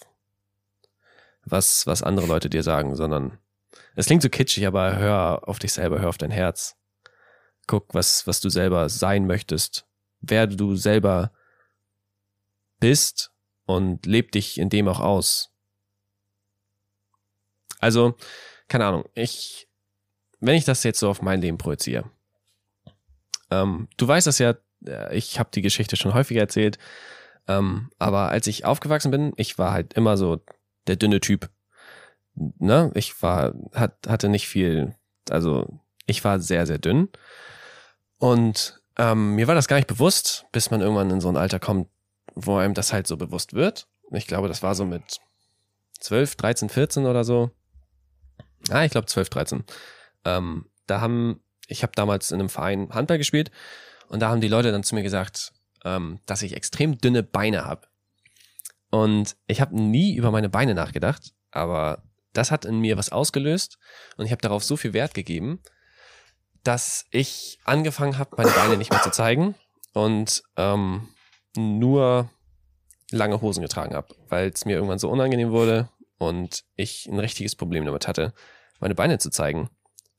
was, was andere Leute dir sagen, sondern es klingt so kitschig, aber hör auf dich selber, hör auf dein Herz. Guck, was, was du selber sein möchtest. Wer du selber bist und leb dich in dem auch aus. Also, keine Ahnung, ich, wenn ich das jetzt so auf mein Leben projiziere, ähm, du weißt das ja, äh, ich habe die Geschichte schon häufiger erzählt, ähm, aber als ich aufgewachsen bin, ich war halt immer so der dünne Typ ne, ich war, hat, hatte nicht viel, also ich war sehr, sehr dünn. Und ähm, mir war das gar nicht bewusst, bis man irgendwann in so ein Alter kommt, wo einem das halt so bewusst wird. Ich glaube, das war so mit 12, 13, 14 oder so. Ah, ich glaube 12, 13. Ähm, da haben, ich habe damals in einem Verein Handball gespielt und da haben die Leute dann zu mir gesagt, ähm, dass ich extrem dünne Beine habe. Und ich habe nie über meine Beine nachgedacht, aber das hat in mir was ausgelöst und ich habe darauf so viel Wert gegeben, dass ich angefangen habe, meine Beine nicht mehr zu zeigen und ähm, nur lange Hosen getragen habe, weil es mir irgendwann so unangenehm wurde und ich ein richtiges Problem damit hatte, meine Beine zu zeigen,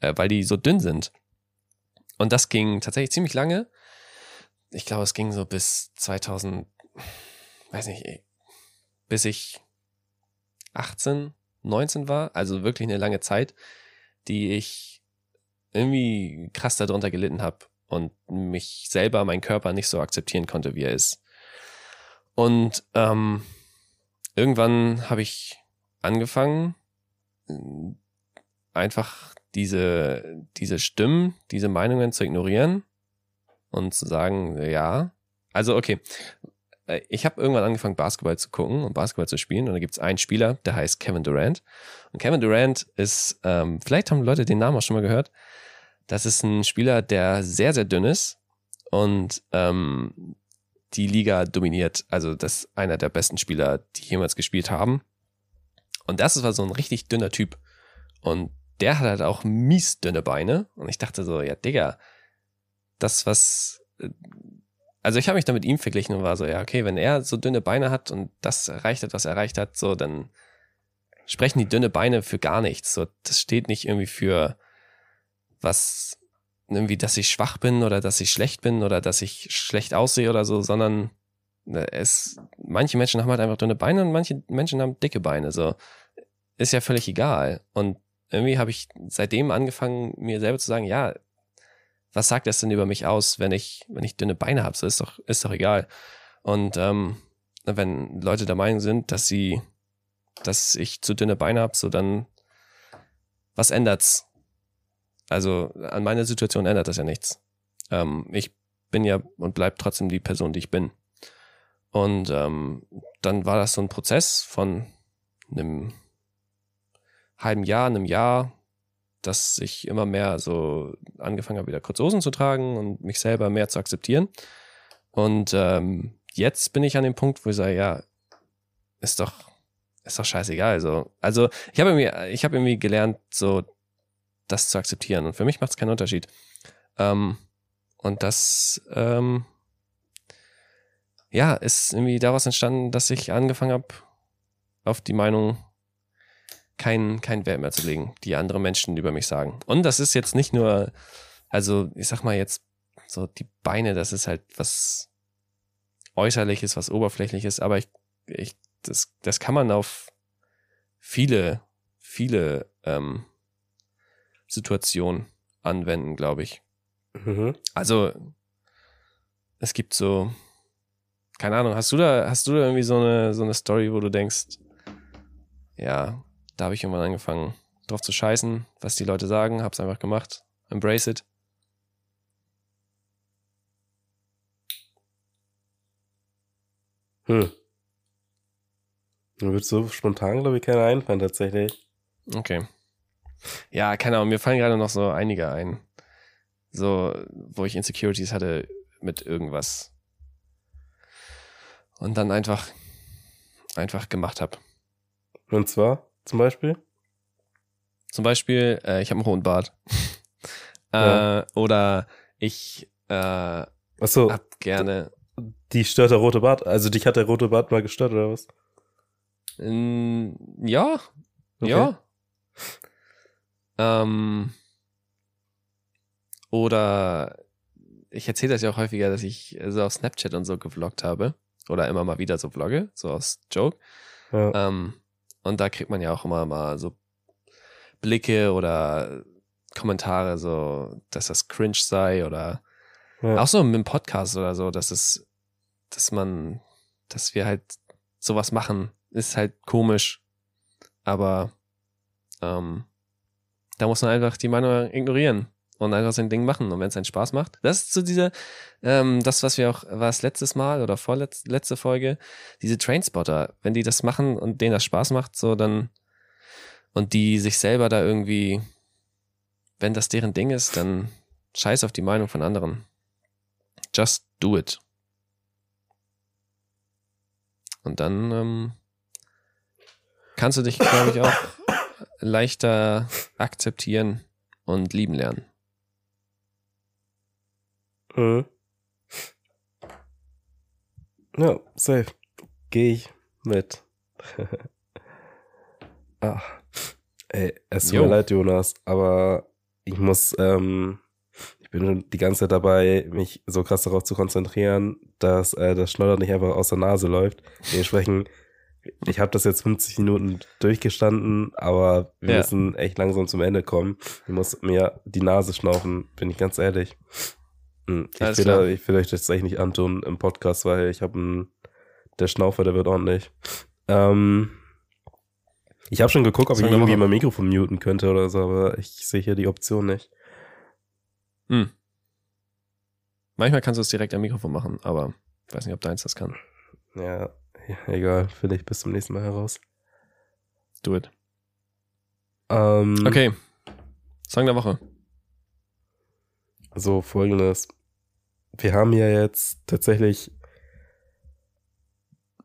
äh, weil die so dünn sind. Und das ging tatsächlich ziemlich lange. Ich glaube, es ging so bis 2000, weiß nicht, bis ich 18, 19 war, also wirklich eine lange Zeit, die ich irgendwie krass darunter gelitten habe und mich selber, meinen Körper nicht so akzeptieren konnte, wie er ist. Und ähm, irgendwann habe ich angefangen, einfach diese, diese Stimmen, diese Meinungen zu ignorieren und zu sagen, ja. Also okay, äh, ich habe irgendwann angefangen, Basketball zu gucken und Basketball zu spielen. Und da gibt es einen Spieler, der heißt Kevin Durant. Und Kevin Durant ist, ähm, vielleicht haben Leute den Namen auch schon mal gehört. Das ist ein Spieler, der sehr, sehr dünn ist und ähm, die Liga dominiert. Also das ist einer der besten Spieler, die jemals gespielt haben. Und das war so ein richtig dünner Typ. Und der hat halt auch mies dünne Beine. Und ich dachte so, ja, Digga, das, was. Also ich habe mich da mit ihm verglichen und war so, ja, okay, wenn er so dünne Beine hat und das erreicht hat, was er erreicht hat, so, dann sprechen die dünne Beine für gar nichts. So, das steht nicht irgendwie für was, irgendwie, dass ich schwach bin oder dass ich schlecht bin oder dass ich schlecht aussehe oder so, sondern äh, es, manche Menschen haben halt einfach dünne Beine und manche Menschen haben dicke Beine. So, ist ja völlig egal. Und irgendwie habe ich seitdem angefangen, mir selber zu sagen, ja, was sagt das denn über mich aus, wenn ich, wenn ich dünne Beine habe? So ist doch, ist doch egal. Und ähm, wenn Leute der Meinung sind, dass sie, dass ich zu dünne Beine habe, so dann was ändert's? Also an meiner Situation ändert das ja nichts. Ähm, ich bin ja und bleib trotzdem die Person, die ich bin. Und ähm, dann war das so ein Prozess von einem halben Jahr, einem Jahr, dass ich immer mehr so angefangen habe, wieder Kurzhosen zu tragen und mich selber mehr zu akzeptieren. Und ähm, jetzt bin ich an dem Punkt, wo ich sage, ja, ist doch, ist doch scheißegal. So. Also ich habe irgendwie, ich habe irgendwie gelernt, so das zu akzeptieren. Und für mich macht es keinen Unterschied. Ähm, und das, ähm, ja, ist irgendwie daraus entstanden, dass ich angefangen habe, auf die Meinung keinen kein Wert mehr zu legen, die andere Menschen über mich sagen. Und das ist jetzt nicht nur, also ich sag mal jetzt so die Beine, das ist halt was äußerliches, was oberflächliches, aber ich, ich das, das kann man auf viele, viele ähm, Situationen anwenden, glaube ich. Mhm. Also es gibt so, keine Ahnung, hast du da, hast du da irgendwie so eine, so eine Story, wo du denkst, ja, da habe ich irgendwann angefangen, drauf zu scheißen, was die Leute sagen, hab's einfach gemacht. Embrace it. Hm. Mir wird so spontan, glaube ich, keiner einfallen, tatsächlich. Okay. Ja, keine Ahnung, mir fallen gerade noch so einige ein. So, wo ich Insecurities hatte mit irgendwas. Und dann einfach, einfach gemacht habe. Und zwar? Zum Beispiel? Zum Beispiel, äh, ich habe einen hohen Bart. ja. äh, oder ich äh, so, hab gerne. Die stört der rote Bart. Also dich hat der rote Bart mal gestört, oder was? Ähm, ja. Okay. Ja. Ähm, oder ich erzähle das ja auch häufiger, dass ich so auf Snapchat und so gevloggt habe. Oder immer mal wieder so vlogge, so aus Joke. Ja. Ähm, und da kriegt man ja auch immer mal so Blicke oder Kommentare, so, dass das cringe sei oder ja. auch so mit dem Podcast oder so, dass es, dass man, dass wir halt sowas machen, ist halt komisch. Aber ähm, da muss man einfach die Meinung ignorieren und einfach sein Ding machen. Und wenn es einen Spaß macht, das ist so diese, ähm, das, was wir auch, war es letztes Mal oder vorletzte letzte Folge, diese Trainspotter, wenn die das machen und denen das Spaß macht, so dann, und die sich selber da irgendwie, wenn das deren Ding ist, dann scheiß auf die Meinung von anderen. Just do it. Und dann ähm, kannst du dich, glaube ich, auch leichter akzeptieren und lieben lernen. Mhm. Ja, safe. Gehe ich mit. Ach. Ey, es tut mir leid, Jonas, aber ich muss, ähm, ich bin schon die ganze Zeit dabei, mich so krass darauf zu konzentrieren, dass äh, das Schnoddern nicht einfach aus der Nase läuft. Dementsprechend ich habe das jetzt 50 Minuten durchgestanden, aber wir Ja. müssen echt langsam zum Ende kommen. Ich muss mir die Nase schnaufen, bin ich ganz ehrlich. Hm, Ich will, da, ich will euch das echt nicht antun im Podcast, weil ich habe einen, der Schnaufer, der wird ordentlich. Ähm, ich habe schon geguckt, ob ich irgendwie mein Mikrofon muten könnte oder so, aber ich sehe hier die Option nicht. Hm. Manchmal kannst du es direkt am Mikrofon machen, aber ich weiß nicht, ob deins das kann. Ja, ja egal, vielleicht bis zum nächsten Mal heraus. Do it. Ähm, Okay. Song der Woche. So, folgendes. Wir haben ja jetzt tatsächlich,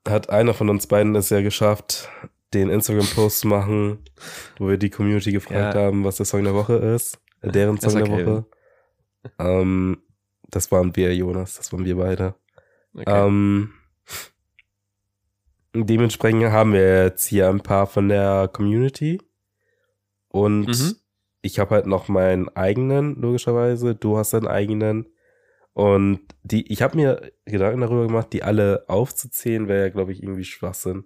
hat einer von uns beiden es ja geschafft, den Instagram-Post zu machen, wo wir die Community gefragt Ja. haben, was der Song der Woche ist. Äh, deren Song der. Woche. Ähm, das waren wir, Jonas, das waren wir beide. Okay. Ähm, dementsprechend haben wir jetzt hier ein paar von der Community. Und Mhm. ich habe halt noch meinen eigenen, logischerweise. Du hast deinen eigenen. Und die, ich habe mir Gedanken darüber gemacht, die alle aufzuzählen, wäre ja, glaube ich, irgendwie Schwachsinn.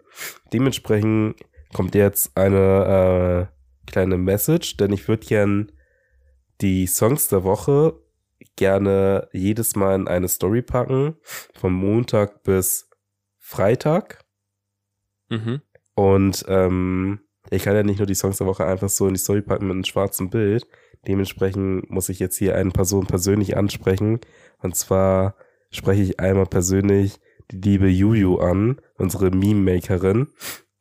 Dementsprechend kommt jetzt eine äh, kleine Message, denn ich würde gern die Songs der Woche gerne jedes Mal in eine Story packen, von Montag bis Freitag. mhm. Und ähm, ich kann ja nicht nur die Songs der Woche einfach so in die Story packen mit einem schwarzen Bild. Dementsprechend muss ich jetzt hier eine Person persönlich ansprechen. Und zwar spreche ich einmal persönlich die liebe Juju an, unsere Meme-Makerin.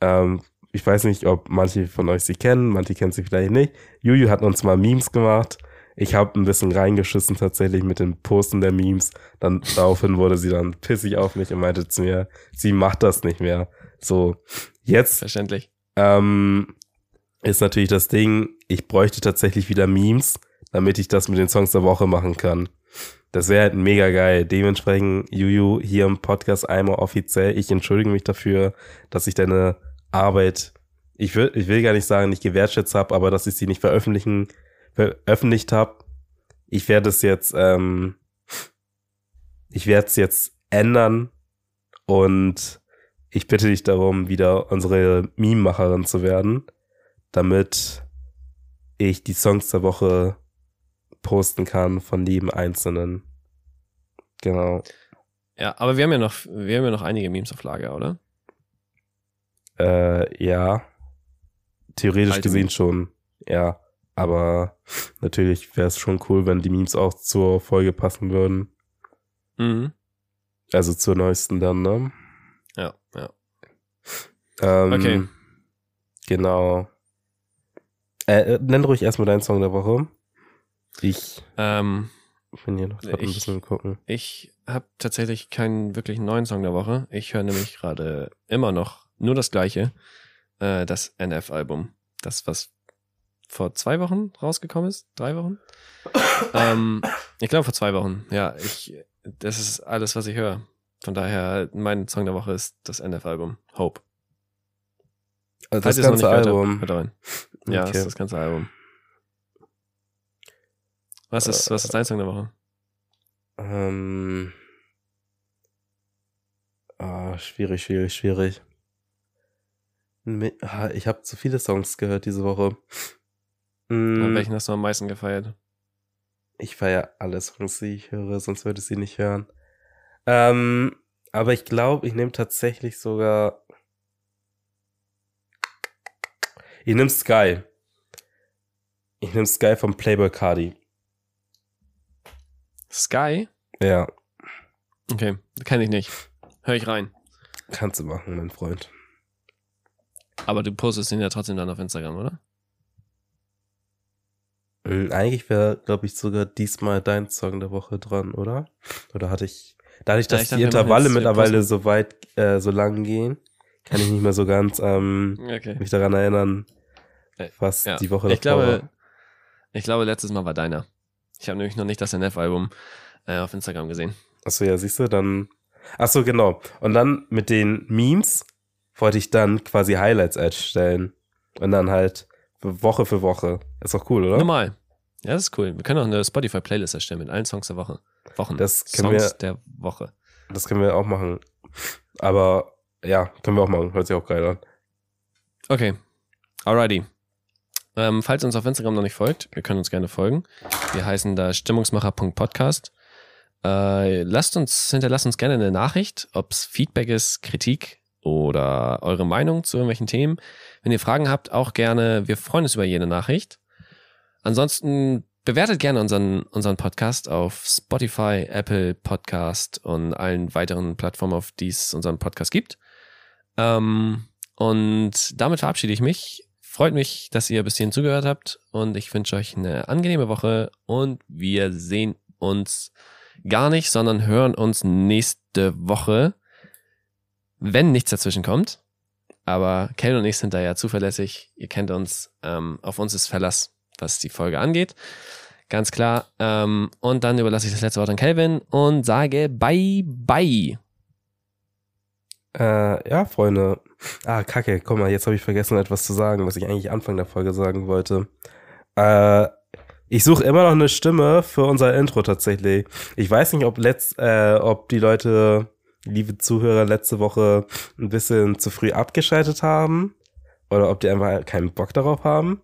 Ähm, ich weiß nicht, ob manche von euch sie kennen, manche kennen sie vielleicht nicht. Juju hat uns mal Memes gemacht. Ich habe ein bisschen reingeschissen tatsächlich mit dem Posten der Memes. Dann daraufhin wurde sie dann pissig auf mich und meinte zu mir, sie macht das nicht mehr. So, jetzt Verständlich. ähm, ist natürlich das Ding, ich bräuchte tatsächlich wieder Memes, damit ich das mit den Songs der Woche machen kann. Das wäre halt mega geil. Dementsprechend, Juju, hier im Podcast einmal offiziell. Ich entschuldige mich dafür, dass ich deine Arbeit, ich will, ich will gar nicht sagen, nicht gewertschätzt habe, aber dass ich sie nicht veröffentlichen, veröffentlicht habe. Ich werde es jetzt, ähm, ich werde es jetzt ändern und ich bitte dich darum, wieder unsere Meme-Macherin zu werden, damit ich die Songs der Woche posten kann von jedem Einzelnen. Genau. Ja, aber wir haben ja noch, wir haben ja noch einige Memes auf Lager, oder? Äh, ja. Theoretisch Alte gesehen schon. Ja. Aber natürlich wäre es schon cool, wenn die Memes auch zur Folge passen würden. Mhm. Also zur neuesten dann, ne? Ja, ja. Ähm, Okay. Genau. Äh, äh, nenn ruhig erstmal deinen Song der Woche. Ich Ähm, bin hier noch grad ein Ich- bisschen gucken. ich habe tatsächlich keinen wirklichen neuen Song der Woche. Ich höre nämlich gerade immer noch nur das gleiche. Äh, das NF-Album. Das, was vor zwei Wochen rausgekommen ist? Drei Wochen? ähm, ich glaube vor zwei Wochen. Ja, ich, das ist alles, was ich höre. Von daher, mein Song der Woche ist das NF-Album. Hope. Also das ganze noch nicht gehört Album. Habt, hört rein. Ja, das Okay. ist das ganze Album. Was ist, was ist dein Song der Woche? Ähm, ah, schwierig, schwierig, schwierig. Ah, Ich habe zu viele Songs gehört diese Woche. Mm, Welchen hast du am meisten gefeiert? Ich feiere alle Songs, die ich höre, sonst würde ich sie nicht hören. Ähm, aber ich glaube, ich nehme tatsächlich sogar. Ich nehme Sky. Ich nehme Sky vom Playboy Cardi. Sky? Ja, Okay, kenne ich nicht. Hör ich rein. kannst du machen, mein Freund. Aber du postest ihn ja trotzdem dann auf Instagram, oder? Mm, Eigentlich wäre, glaube ich, sogar diesmal dein Song der Woche dran, oder? Oder hatte ich. Dadurch, Ja, dass ich dachte, die Intervalle äh, mittlerweile so weit, äh, so lang gehen, kann ich nicht mehr so ganz ähm, Okay. mich daran erinnern, Äh, was Ja. die Woche Ich davor glaube, war. ich glaube, letztes Mal war deiner. Ich habe nämlich noch nicht das NF-Album äh, auf Instagram gesehen. Achso, ja, siehst du, dann. Achso, genau. Und dann mit den Memes wollte ich dann quasi Highlights erstellen. Und dann halt Woche für Woche. Ist doch cool, oder? Normal. Ja, das ist cool. Wir können auch eine Spotify-Playlist erstellen mit allen Songs der Woche. Wochen. Das können Songs wir- der Woche. Das können wir auch machen. Aber Ja, können wir auch machen. Hört sich auch geil an. Okay. Alrighty. Ähm, falls ihr uns auf Instagram noch nicht folgt, ihr könnt uns gerne folgen. Wir heißen da stimmungsmacher.podcast. Äh, lasst uns, hinterlasst uns gerne eine Nachricht, ob es Feedback ist, Kritik oder eure Meinung zu irgendwelchen Themen. Wenn ihr Fragen habt, auch gerne. Wir freuen uns über jede Nachricht. Ansonsten bewertet gerne unseren, unseren Podcast auf Spotify, Apple Podcast und allen weiteren Plattformen, auf die es unseren Podcast gibt. Ähm, und damit verabschiede ich mich. Freut mich, dass ihr bis hierhin zugehört habt und ich wünsche euch eine angenehme Woche und wir sehen uns gar nicht, sondern hören uns nächste Woche, wenn nichts dazwischen kommt. Aber Kel und ich sind da ja zuverlässig. Ihr kennt uns. Ähm, auf uns ist Verlass, was die Folge angeht. Ganz klar. Ähm, und dann überlasse ich das letzte Wort an Kelvin und sage bye bye. Äh, ja, Freunde. Ah, kacke, komm mal, jetzt habe ich vergessen, etwas zu sagen, was ich eigentlich Anfang der Folge sagen wollte. Äh, ich suche immer noch eine Stimme für unser Intro tatsächlich. Ich weiß nicht, ob, letzt, äh, ob die Leute, liebe Zuhörer, letzte Woche ein bisschen zu früh abgeschaltet haben oder ob die einfach keinen Bock darauf haben.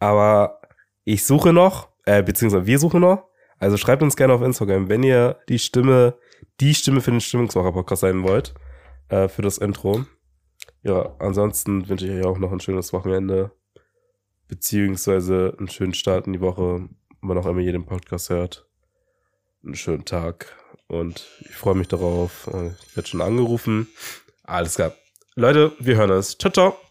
Aber ich suche noch, äh, beziehungsweise wir suchen noch. Also schreibt uns gerne auf Instagram, wenn ihr die Stimme, die Stimme für den Stimmungsmacher-Podcast sein wollt äh, für das Intro. Ja, ansonsten wünsche ich euch auch noch ein schönes Wochenende, beziehungsweise einen schönen Start in die Woche, wann auch immer ihr den Podcast hört. Einen schönen Tag und ich freue mich darauf. Ich werde schon angerufen. Alles klar. Leute, wir hören uns. Ciao, ciao.